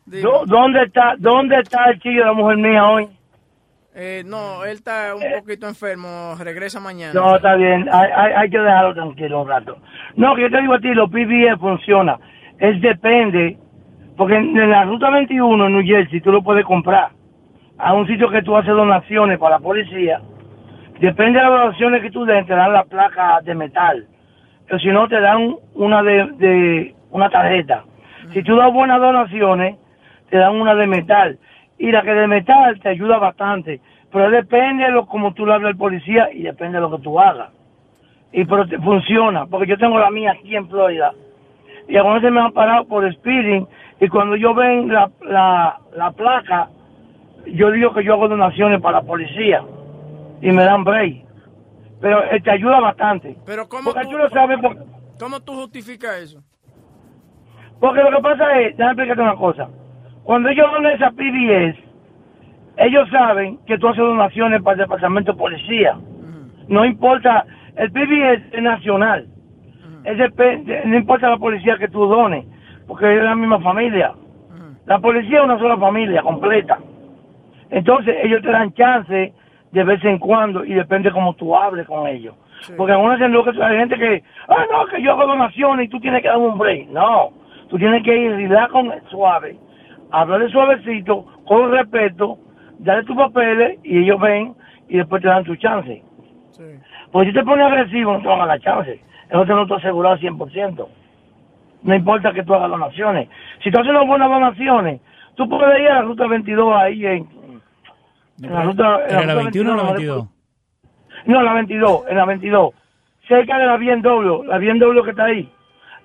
¿Dó- ¿Dónde está, ¿Dónde está el chico de la mujer mía hoy? Eh, no, él está un poquito enfermo. Regresa mañana. No, está bien. Hay, hay, hay que dejarlo tranquilo un rato. No, que yo te digo a ti, los PBE funciona. Es depende, porque en, en la ruta 21 en New Jersey tú lo puedes comprar. A un sitio que tú haces donaciones para la policía. Depende de las donaciones que tú des, te dan la placa de metal. Pero si no, te dan una de, de una tarjeta. Si tú das buenas donaciones, te dan una de metal. Y la que de metal te ayuda bastante. Pero depende de lo como tú le hablas al policía y depende de lo que tú hagas. y pero te- funciona, porque yo tengo la mía aquí en Florida. Y algunos se me han parado por speeding y cuando yo ven la, la, la placa, yo digo que yo hago donaciones para la policía y me dan break. Pero eh, te ayuda bastante. Pero ¿cómo Porque tú, lo sabes, porque, ¿cómo tú justificas eso? porque lo que pasa es, déjame explicarte una cosa. Cuando ellos van a esa PBS, ellos saben que tú haces donaciones para el departamento de policía. No importa, el PBS es nacional. Es depe- no importa la policía que tú dones, porque es la misma familia. La policía es una sola familia completa. Entonces ellos te dan chance de vez en cuando y depende cómo tú hables con ellos. Porque algunos dicen lo que hay gente que, ah, no, que yo hago donaciones y tú tienes que dar un break. No, tú tienes que ir con suave, hablarle suavecito, con respeto, darle tus papeles y ellos ven y después te dan tu chance. Porque si te pones agresivo no te van a dar chance. Eso te lo estoy asegurado 100%. No importa que tú hagas donaciones. Si tú haces unas buenas donaciones, tú puedes ir a la ruta 22 ahí en, en la ruta... en ¿Era la ruta 21 o la no, 22? No, la 22, en la 22. Cerca de la BMW, la BMW que está ahí.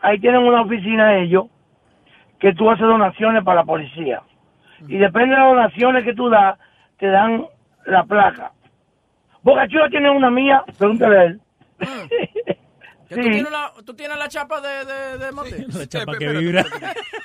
Ahí tienen una oficina ellos que tú haces donaciones para la policía. Y depende de las donaciones que tú das, te dan la placa. Boca Chula tiene una mía, pregúntale a él. ¿Que tú, tienes la, ¿Tú tienes la chapa de, de, de? La chapa que vibra.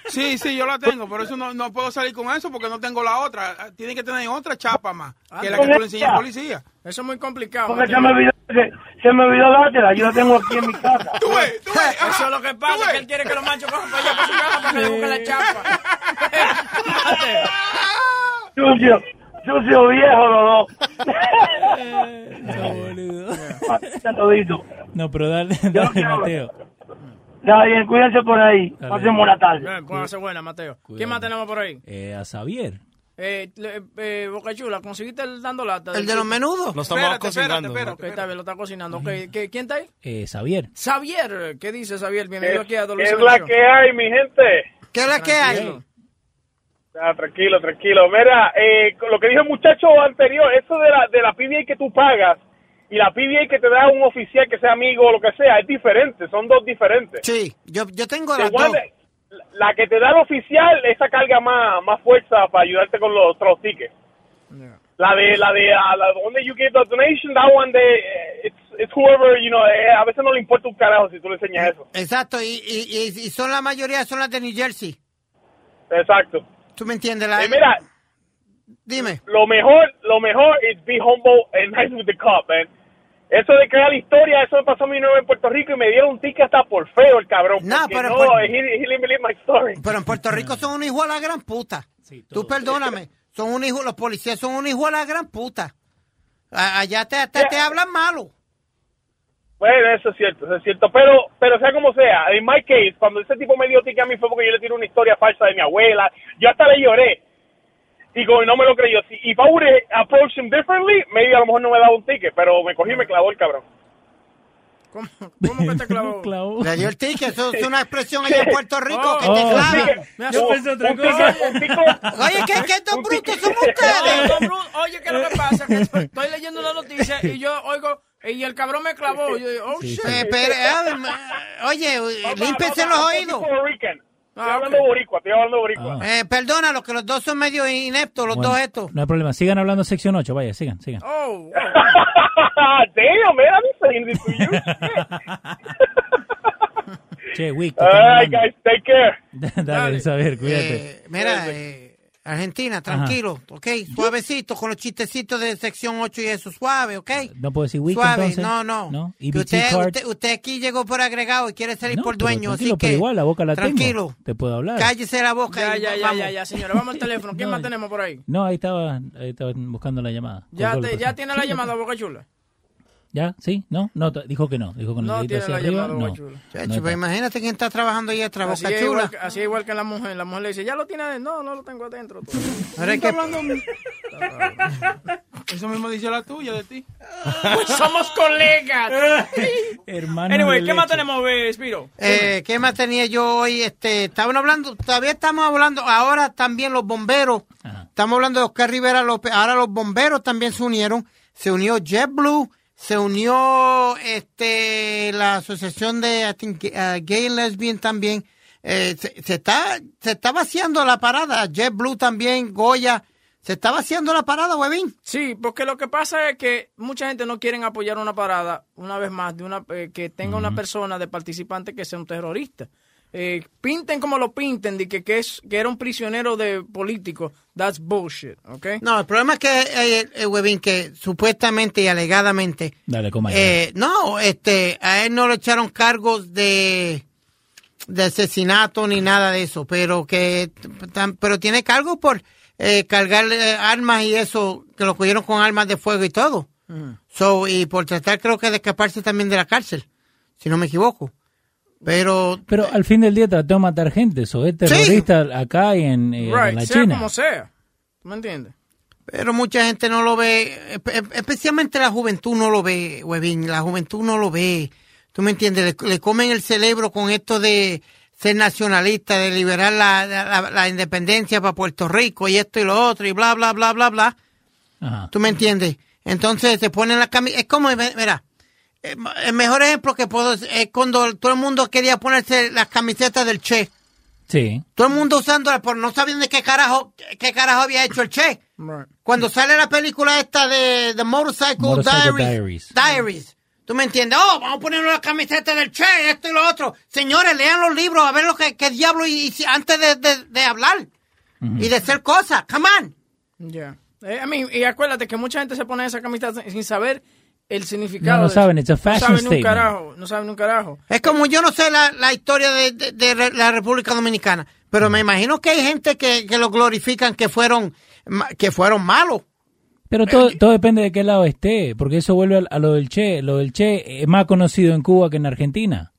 Sí, sí, yo la tengo, pero eso no, no puedo salir con eso porque no tengo la otra. Ah, Tiene que tener otra chapa más, que la que tú le enseñas al policía. Eso es muy complicado. Porque se me olvidó, se, se me olvidó dártela, yo la tengo aquí en mi casa. Tú ves, tú ves. Eso es lo que pasa, que él quiere que los machos cojan para allá para su casa para que le busquen la chapa. Sucio, sucio viejo los dos. todito. No, pero dale, dale, Mateo. Está bien, cuídense por ahí. Pasen buena tarde. Bien, póngase buena, Mateo. ¿Quién más tenemos por ahí? Eh, a Xavier. Eh, le- eh, Boca Chula, ¿conseguiste el dando lata? ¿El de los menudos? Lo estamos Espérate, cocinando. espérate, espérate. Ok, está bien, lo está cocinando. Ok, ¿qué- ¿Quién está ahí? Eh, Xavier. Xavier, ¿qué dice Xavier? Bienvenido aquí a ¿Qué Dolce es la que hay, mi gente? ¿Qué es la que hay? Ah, tranquilo, tranquilo. Mira, eh, lo que dijo el muchacho anterior, eso de la, de la PBA que tú pagas y la PBA que te da un oficial que sea amigo o lo que sea, es diferente, son dos diferentes. Sí, yo, yo tengo dos. that- la que te da el oficial, esa carga más, más fuerza para ayudarte con los, los tickets. La de, la de, uh, la that you give the donation, that one de, eh, it's, it's whoever, you know, eh, a veces no le importa un carajo si tú le enseñas eso. Exacto, y, y, y, y son la mayoría, son las de New Jersey. Exacto. ¿Tú me entiendes? La, Eh, mira, Dime. lo mejor, lo mejor es be humble and nice with the cop, man. Eso de crear historia, eso me pasó a mí nuevo en Puerto Rico y me dieron un ticket hasta por feo el cabrón. No, pero no, por- he, he my story. Pero en Puerto Rico son un hijo a la gran puta. Tú perdóname, son un hijo, los policías son un hijo a la gran puta. Allá te, te, te hablan malo. Bueno, eso es cierto, eso es cierto. Pero, pero sea como sea, en my case, cuando ese tipo me dio ticket a mí fue porque yo le tiré una historia falsa de mi abuela. Yo hasta le lloré. Y como no me lo creyó. Si if I would approach him differently, maybe a lo mejor no me daba un ticket, pero me cogí y me clavó el cabrón. ¿Cómo, cómo que te clavó? Le dio el ticket, eso es una expresión allá en Puerto Rico que te Oh, ticket. Me asustó. pensé otra cosa. Oye, ¿qué, qué estos brutos son ustedes? Oye, ¿qué es lo que pasa? Que estoy leyendo una noticia y yo oigo, y el cabrón me clavó. Yo digo, oh, shit. Eh, pero, eh, oye, límpiese los oídos. Estoy hablando boricua, estoy hablando boricua. Eh, perdona, los que los dos son medio ineptos, los Bueno, dos estos. No hay problema. Sigan hablando sección 8. Vaya, sigan, sigan. Oh, Damn, man, I'm saying this to you. Che, Wick. All right, guys, take care. Dale, Xavier, cuídate. Eh, mira, eh, Argentina, tranquilo, ok, suavecito, con los chistecitos de sección 8 y eso, suave, ok. no puedo decir Wick Suave, entonces. no, no. ¿No? Que EBT usted, card. usted, usted aquí llegó por agregado y quiere salir No, por dueño, así que igual la boca la tranquilo, tengo. Te puedo hablar. cállese la boca. Ya, y ya, ya, vamos. ya, ya, señora. Vamos al teléfono. ¿Quién más tenemos por ahí? No, ahí estaba, ahí estaba buscando la llamada. Ya, te, ya tiene la llamada, Boca Chula. ¿Ya? ¿Sí? ¿No? No, dijo que no. Dijo con el No dedito tiene hacia la arriba. No. Chacho, No pues imagínate quién está trabajando ahí atrás, Así boca es, chula. igual, que- así es igual que la mujer. La mujer le dice, ¿ya lo tiene adentro? No, no lo tengo adentro. Ahora que- Eso mismo dice la tuya de ti. Pues somos colegas. Hermano Anyway, ¿qué más tenemos, eh, Spiro? Eh, ¿Qué más tenía yo hoy? Este, estaban hablando, todavía estamos hablando, ahora también los bomberos, estamos hablando de Oscar Rivera López, ahora los bomberos también se unieron, se unió JetBlue, se unió este la asociación de I think, uh, gay and lesbian también. Eh, se, se está se está vaciando la parada. JetBlue también, Goya. Se está vaciando la parada, huevín. Sí, porque lo que pasa es que mucha gente no quiere apoyar una parada, una vez más, de una eh, que tenga una persona de participante que sea un terrorista. Eh, pinten como lo pinten, de que, que, es, que era un prisionero de político. That's bullshit, ¿ok? No, el problema es que, eh, eh, huevín, que supuestamente y alegadamente... Dale, coma. Eh, no, este, a él no le echaron cargos de, de asesinato ni nada de eso, pero que, tam- pero tiene cargos por eh, cargar eh, armas y eso, que lo cogieron con armas de fuego y todo. So, y por tratar creo que de escaparse también de la cárcel, si no me equivoco. Pero, Pero al fin del día trató de matar gente, eso es terrorista acá y en, eh, en Right, la sea China. como sea. ¿Tú me entiendes? pero mucha gente no lo ve, espe- especialmente la juventud no lo ve, huevín, la juventud no lo ve. ¿Tú me entiendes? Le, le comen el cerebro con esto de ser nacionalista, de liberar la, la- la independencia para Puerto Rico y esto y lo otro y bla, bla, bla, bla, bla. Ajá. ¿Tú me entiendes? Entonces se ponen la camisa. Es como, mira, eh, el mejor ejemplo que puedo es es cuando todo el mundo quería ponerse las camisetas del Che. Sí. Todo el mundo usándolas por no sabiendo de qué carajo, qué carajo había hecho el Che. Cuando sale la película esta de The Motorcycle, Motorcycle Diaries, Diaries. Diaries, ¿tú me entiendes? Oh, vamos a ponernos la camiseta del Che, esto y lo otro. Señores, lean los libros a ver lo que, qué diablo y, antes de, de- de hablar y de hacer cosas. Come on. Ya. Eh, I mean, y acuérdate que mucha gente se pone esa camiseta sin saber el significado. No, no saben, it's a fashion no saben ni un carajo, no saben ni un carajo. Es como yo no sé la, la historia de, de- la República Dominicana, pero me imagino que hay gente que, que lo glorifican que fueron ma- que fueron malos. Pero todo, todo depende de qué lado esté, porque eso vuelve a, a lo del Che. Lo del Che es más conocido en Cuba que en Argentina.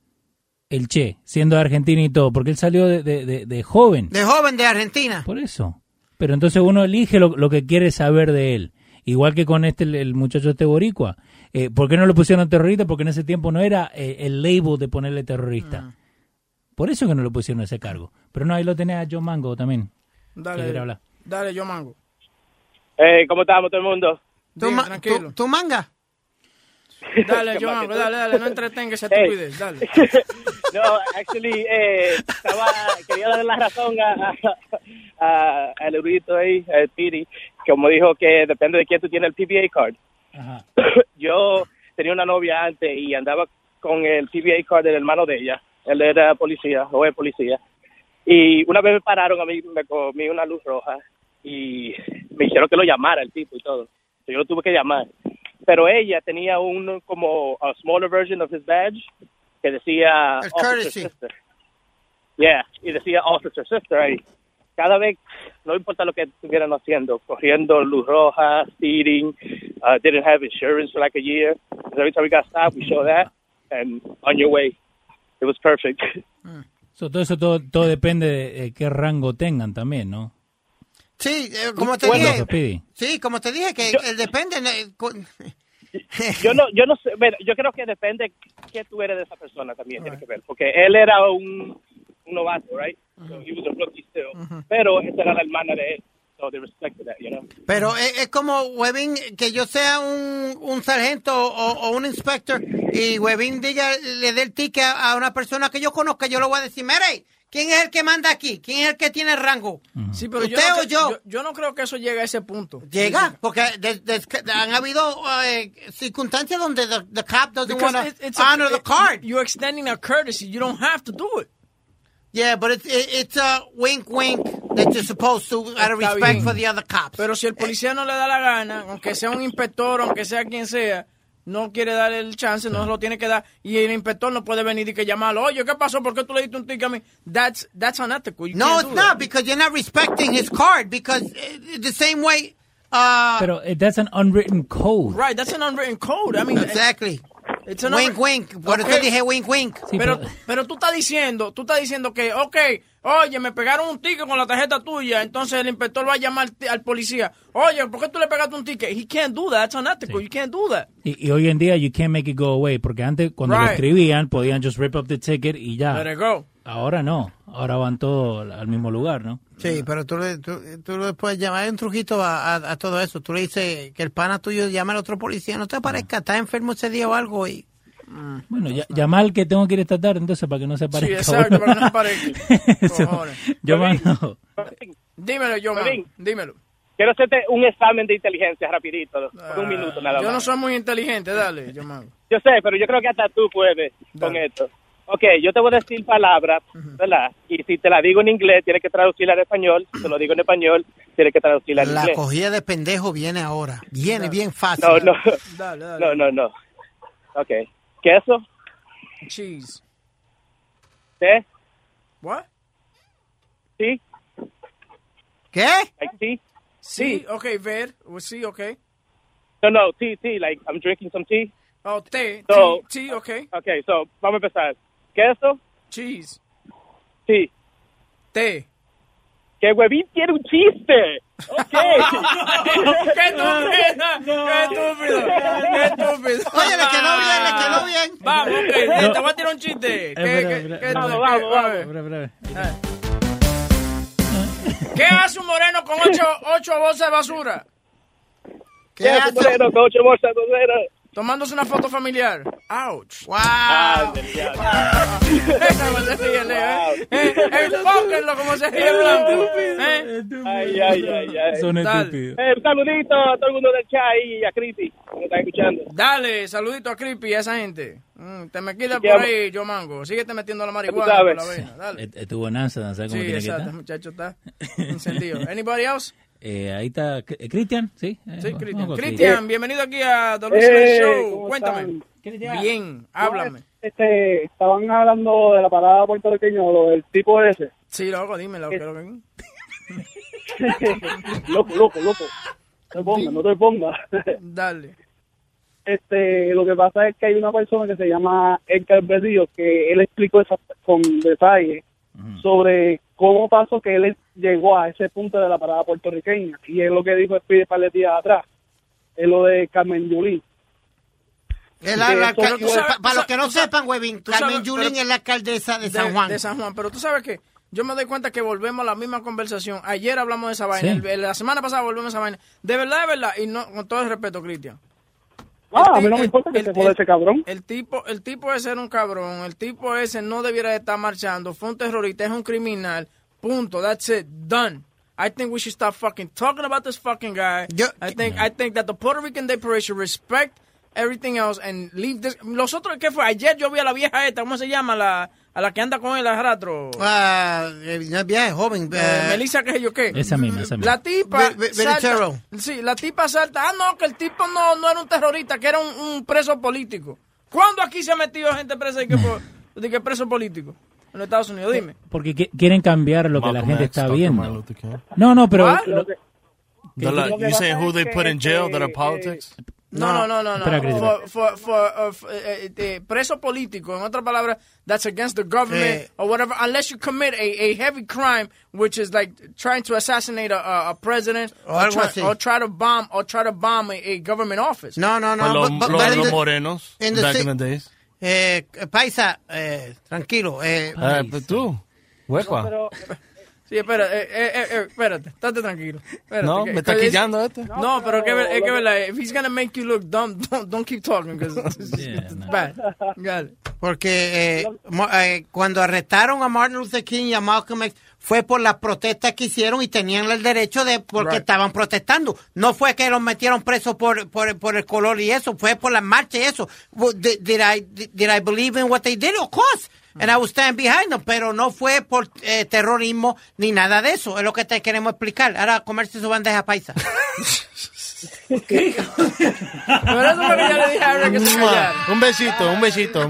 El Che, siendo de Argentina y todo, porque él salió de, de- de- de joven. De joven de Argentina. Por eso. Pero entonces uno elige lo, lo que quiere saber de él. Igual que con este, el, el muchacho este boricua. Eh, ¿Por qué no lo pusieron terrorista? Porque en ese tiempo no era eh, el label de ponerle terrorista. Por eso que no le pusieron ese cargo. Pero no, ahí lo tenía John Mango también. Dale, hablar. dale, yo mango. Hey, ¿cómo estamos todo el mundo? ¿Tu, Dime, ma- tranquilo. tu- tu manga? Dale, yo mango, dale, dale, no entretenga esa Hey. estupidez, dale. No, actually, eh, estaba, quería darle la razón a, a- a- al erudito ahí, a Piri, como dijo que depende de quién tú tienes el PBA card. Yo tenía una novia antes y andaba con el PBA card del hermano de ella. Él era policía, o es policía. Y una vez me pararon, a mí me comí una luz roja y me dijeron que lo llamara el tipo y todo. Yo lo tuve que llamar. Pero ella tenía un como a smaller version of his badge que decía officer sister. Yeah, y decía officer sister ahí. Cada vez, no importa lo que estuvieran haciendo, corriendo luz roja, speeding, uh, didn't have insurance for like a year. Every time we got stopped, we show that, and on your way. It was perfect. So, todo eso todo, todo depende de, qué rango tengan también, ¿no? Sí, eh, como te Bueno. dije. Sí, como te dije, que depende. eh, con- yo no, yo no sé, bueno, yo creo que depende qué tú eres de esa persona también tiene que ver, porque él era un, un novato, right? So he was a rookie still. Pero esa era la hermana de él, so they respected that, you know. Pero es, es como Webin, que yo sea un, un sargento o, o un inspector y Webin diga, le dé el ticket a, a una persona que yo conozca, yo le voy a decir, mire, ¿quién es el que manda aquí? ¿Quién es el que tiene el rango? Sí, pero yo ¿Usted no, o yo? yo, yo no creo que eso llegue a ese punto. Llega, porque de- de- han habido eh, circunstancias donde the, the cop doesn't want to it's a- honor the it- card. You're extending a courtesy. You don't have to do it. Yeah, but it's, it, it's a wink wink that you're supposed to out of Está respect bien. for the other cops. Pero si el policía no le da la gana, aunque sea un inspector, aunque sea quien sea, no quiere darle el chance, no se lo tiene que dar, y el inspector no puede venir y que llamarlo, oye, ¿qué pasó? ¿Por qué tú le diste un ticket a mí? That's, that's unethical. You No, it's not that. because you're not respecting his card because uh, the same way. Uh, Pero eh, that's an unwritten code. Right, that's an unwritten code. I mean, exactly. Wink wink. Por eso Okay. dije wink wink. pero, pero tú estás diciendo, tú estás diciendo que, ok, oye, me pegaron un ticket con la tarjeta tuya, entonces el inspector va a llamar al- al policía. Oye, ¿por qué tú le pegaste un ticket? He can't do that. That's unethical. You can't do that. Y, y hoy en día you can't make it go away, porque antes cuando lo escribían podían just rip up the ticket y ya. Let it go. Ahora no. ahora van todos al mismo lugar, ¿no? Sí, pero tú, le- tú, tú le puedes llamar un trujito a, a- a todo eso. Tú le dices que el pana tuyo llama al otro policía, no te aparezca, estás enfermo ese día o algo y... Bueno, ya, llama al que tengo que ir esta tarde, entonces, para que no se parezca. exacto, para que no se parezca. Eso. Yo mando... Dímelo, yo, man. Dímelo. Quiero hacerte un examen de inteligencia rapidito, por un minuto nada Yo más. no soy muy inteligente, dale, yo, man. Yo sé, pero yo creo que hasta tú puedes con esto. Ok, yo te voy a decir palabras, ¿verdad? Y si te la digo en inglés, tienes que traducirla al español. Si te lo digo en español, tienes que traducirla en La inglés. cogida de pendejo viene ahora. Viene bien fácil. No, no. Dale, dale. No, no, no. Ok. ¿Queso? Cheese. ¿Té? What? ¿Sí? ¿Qué? Like tea? Sí, ok, ver. Well, Sí, ok. No, no, tea, tea. Like, I'm drinking some tea. Oh, té, So- tea, tea, ok. Okay, so, vamos a empezar. ¿Queso? Cheese. Sí. Té. Que huevín tiene un chiste. Ok. ¡Qué estúpido! ¡Qué estúpido! ¡Qué estúpido! Oye, le quedó bien, le quedó bien. Vamos, ok, te voy a tirar un chiste. ¿Qué, Espera, qué- qué- qué- Vamos, vamos, espera. ¿Qué hace un moreno con ocho, ocho bolsas de basura? ¿Qué ¿Qué hace hace? moreno con ocho bolsas de bolera? Tomándose una foto familiar. Ouch. ¡Wow! Ah, se ríe Leo, ¿eh? Eh, Enfóquenlo como se ríe Blanco. ¿eh? Ay, ay, ay, ay. Son estúpidos. Eh, un saludito a todo el mundo del chat y a Cristi, que me está escuchando. Dale, saludito a Creepy y a esa gente. Mm, te me quita por amo. ahí, yo mango. Síguete metiendo la Tú marihuana sabes. la vena. Dale. Et- Estuvo Nanza, ¿sabes cómo Sí, tiene que exacto, estar? muchacho está encendido. Anybody else? Eh, ahí está eh, Cristian, ¿sí? Eh, Sí, Cristian. Cristian, bienvenido aquí a Luis Eh, Show. ¿cómo Cuéntame. Bien, háblame. Este, estaban hablando de la parada puertorriqueña, lo del tipo ese. Sí, loco, dímelo. que lo que- loco, loco, loco. No te pongas, no te pongas. Dale. este, lo que pasa es que hay una persona que se llama Edgar Bedillo que él explicó esa, con detalle sobre cómo pasó que él llegó a ese punto de la parada puertorriqueña. Y es lo que dijo Speedy par de días atrás. Es lo de Carmen Yulín. Para los que no sepan, tú Carmen Yulín es la alcaldesa de de, San Juan. de San Juan. Pero tú sabes que yo me doy cuenta que volvemos a la misma conversación. Ayer hablamos de esa vaina. Sí. el- la semana pasada volvemos a esa vaina. De verdad, de verdad. Y no, con todo el respeto, Cristian. Ah, a El mí no me importa que el- se joda ese cabrón. El tipo, el tipo ese era un cabrón. El tipo ese no debiera de estar marchando. Fue un terrorista, es un criminal. Punto. That's it. Done. I think we should stop fucking talking about this fucking guy. I think I think that the Puerto Rican Day Parade should respect everything else and leave this. Los otros, ¿qué fue? Ayer yo vi a la vieja esta, ¿cómo se llama? La, a la que anda con él a ratro. Ah, eh, no es vieja, joven. Eh, eh, Melissa, ¿qué sé yo qué? Esa misma, esa misma. La tipa salta, Benichero. sí, la tipa salta, ah no, que el tipo no, no era un terrorista, que era un, un preso político. ¿Cuándo aquí se ha metido gente presa de que, por- de que preso político? En los Estados Unidos, dime. Porque qui- quieren cambiar lo que la Malcolm gente X, está Dr. viendo. No, no, pero... ¿Ah? lo- The, like, you saying who they put in jail that are politics? No, no, no, no. no. For, for, for, uh, f- eh, eh, preso político, en otras palabras, that's against the government Eh. or whatever, unless you commit a, a heavy crime, which is like trying to assassinate a, a, president O algo try, así. or try to bomb or try to bomb a, a government office. No, no, no. Pues los, but- but- los- but in los the- morenos, in the back in the days. eh, paisa, eh, tranquilo. Eh, Eh, pues tú, huepa. Sí, espera, eh, eh, eh, eh, espérate, estate tranquilo. Espérate, No, que- me está que es- quillando este. No, pero que, es que verdad, if he's gonna make you look dumb, don't, don't keep talking, because it's, it's bad. Got it. Porque eh, eh, cuando arrestaron a Martin Luther King y a Malcolm X fue por las protestas que hicieron y tenían el derecho de porque Right. estaban protestando. No fue que los metieron presos por, por, por el color y eso, fue por las marchas y eso. Did, did I, did I believe in what they did? Of course. And I was stand behind them, pero no fue por eh, terrorismo ni nada de eso. Es lo que te queremos explicar. Ahora comerse su bandeja paisa. Pero eso es lo que yo le dije a Eric que se callara. Un besito, un besito.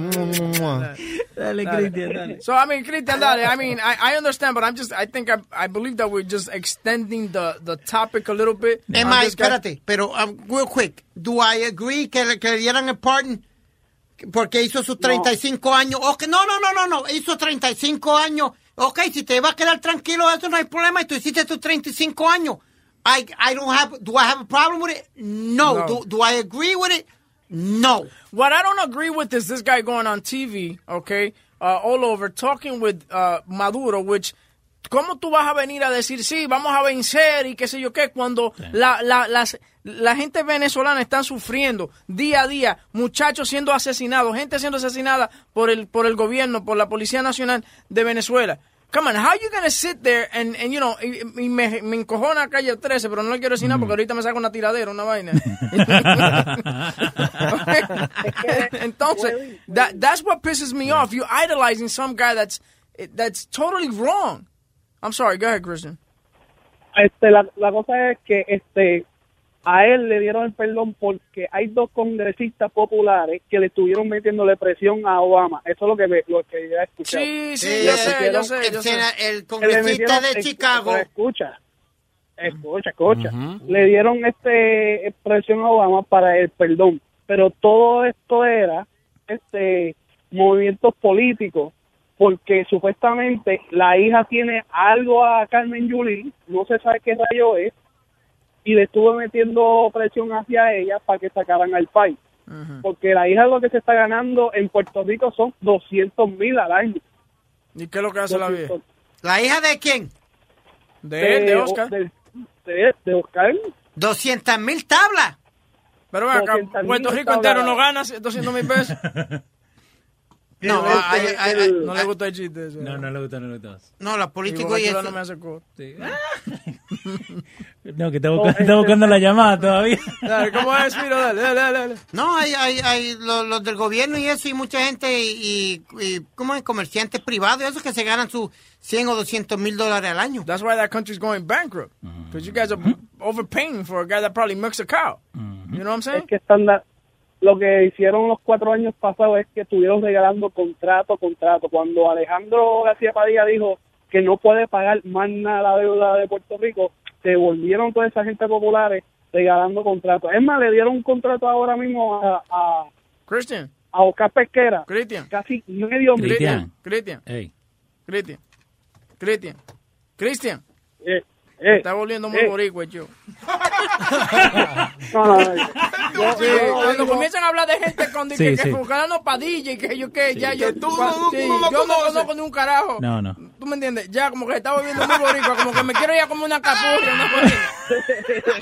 Dale, Cristian, dale. So I mean, Cristian, dale. I mean, I, I understand, but I'm just, I think I, I believe that we're just extending the, the topic a little bit. Guy. espérate, pero um, real quick, do I agree que le, que le dieran el pardon porque hizo sus 35 años? Ok, no, no, no, no, no, hizo 35 años. Ok, si te va a quedar tranquilo, eso no hay problema. Y tú hiciste tus 35 años. I, I don't have, do I have a problem with it? No. No. Do, do I agree with it? No. What I don't agree with is this guy going on TV, okay, uh, all over talking with uh, Maduro, which ¿Cómo tú vas a venir a decir, sí, vamos a vencer y qué sé yo qué, cuando la, la, las, la gente venezolana está sufriendo día a día, muchachos siendo asesinados, gente siendo asesinada por el, por el gobierno, por la Policía Nacional de Venezuela? Come on, how you gonna sit there and, and you know, y, y me, me encojona calle 13, pero no le quiero decir nada porque ahorita me saca una tiradera, una vaina. Entonces, that, that's what pisses me off. You idolizing some guy that's, that's totally wrong. I'm sorry, go ahead, Christian. Este, la, la cosa es que este a él le dieron el perdón porque hay dos congresistas populares que le estuvieron metiéndole presión a Obama. Eso es lo que me, lo que ya escuché. Sí, sí, Le yo sé, metieron- yo sé, yo sé. El congresista metieron- de Chicago. Escucha, escucha, escucha. Le dieron este presión a Obama para el perdón, pero todo esto era este movimientos políticos porque supuestamente la hija tiene algo a Carmen Yulín, no se sabe qué rayo es, y le estuvo metiendo presión hacia ella para que sacaran al país. Porque la hija lo que se está ganando en Puerto Rico son 200 mil al año. ¿Y qué es lo que hace la vieja? ¿La hija de quién? De él, de Oscar. De, de- de Oscar. 200 mil tablas. Pero acá, 200.000 Puerto Rico entero no gana 200 mil pesos. No, Este, hay- hay- hay- no le gusta el chiste. ese. No, no le gusta, no le gusta. No, la política y que eso. no me hace coro. No, que está buscando, está buscando la llamada todavía. Dale, ¿cómo es, Miro? Dale, dale, dale. No, hay, hay, hay los, los del gobierno y eso, y mucha gente, y, y, y ¿cómo es? Comerciantes privados, esos que se ganan sus 100 o 200 mil dólares al año. That's why that country's going bankrupt. Because you guys are overpaying for a guy that probably milks a cow. You know what I'm saying? Es que están lo que hicieron los cuatro años pasados es que estuvieron regalando contrato, contrato. Cuando Alejandro García Padilla dijo que no puede pagar más nada la deuda de Puerto Rico, se volvieron toda esa gente populares regalando contratos. Es más, le dieron un contrato ahora mismo a, a, Christian. a Oscar Pesquera. Cristian. Casi medio Cristian. millón. Cristian. Ey. Cristian. Cristian. Cristian. Eh, Me eh, está volviendo muy eh. boricua, yo. No, no, no. Yo- Sí, yo cuando digo- comienzan a hablar de gente con Sí, que, sí. que buscando padilla y que yo que ya yo, Que tú no- sí, yo no conozco ni un carajo. No, no. ¿Tú me entiendes? Ya como que se está volviendo muy boricua, como que me quiero ir a comer una capurria,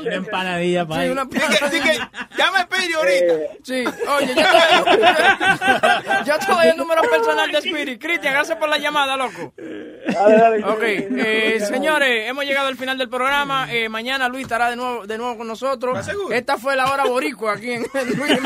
una empanadilla para Sí, una Di que, di que, ya me pedí ahorita. Sí, oye, yo estoy, yo estoy el número personal de Spirit. Cristian, gracias por la llamada, loco. Dale, dale. Ok, eh, señores, hemos llegado al final del programa. Eh, mañana Luis estará de nuevo, de nuevo con nosotros. Esta fue la hora boricua aquí en, en Luis.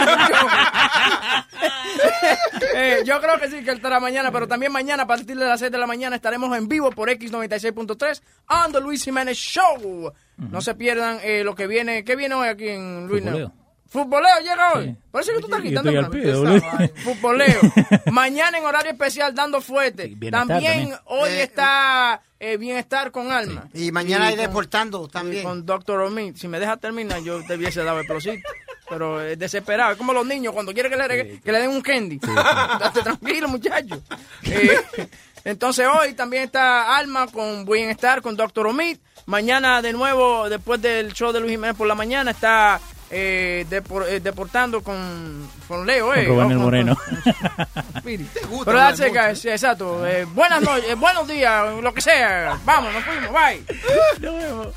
Eh, yo creo que sí, que él estará mañana, pero también mañana a partir de las 6 de la mañana estaremos en vivo por X96.3 on the Luis Jiménez Show. No se pierdan eh, lo que viene. ¿Qué viene hoy aquí en Luis? Futboleo. Futboleo llega hoy. Parece que tú estás quitando. boludo. Futboleo. Mañana en horario especial dando fuerte. bienestar también, también. hoy Eh, está eh, Bienestar con Alma. Y mañana hay deportando también. Con Doctor Omid. Si me deja terminar, yo te hubiese dado el prosito. Pero es desesperado. Es como los niños cuando quieren que le, regue- que le den un candy. Date tranquilo, muchacho. Eh, entonces hoy también está Alma con Bienestar con Doctor Omid. Mañana de nuevo, después del show de Luis Jiménez por la mañana, está eh, depor- eh, deportando con, con Leo. Eh, Con Rubén el con- Moreno. Spirit. gusta Pero that's it, guys. Exacto. Eh, buenas noches, eh, buenos días, lo que sea. Vamos, nos fuimos, bye. Nos vemos.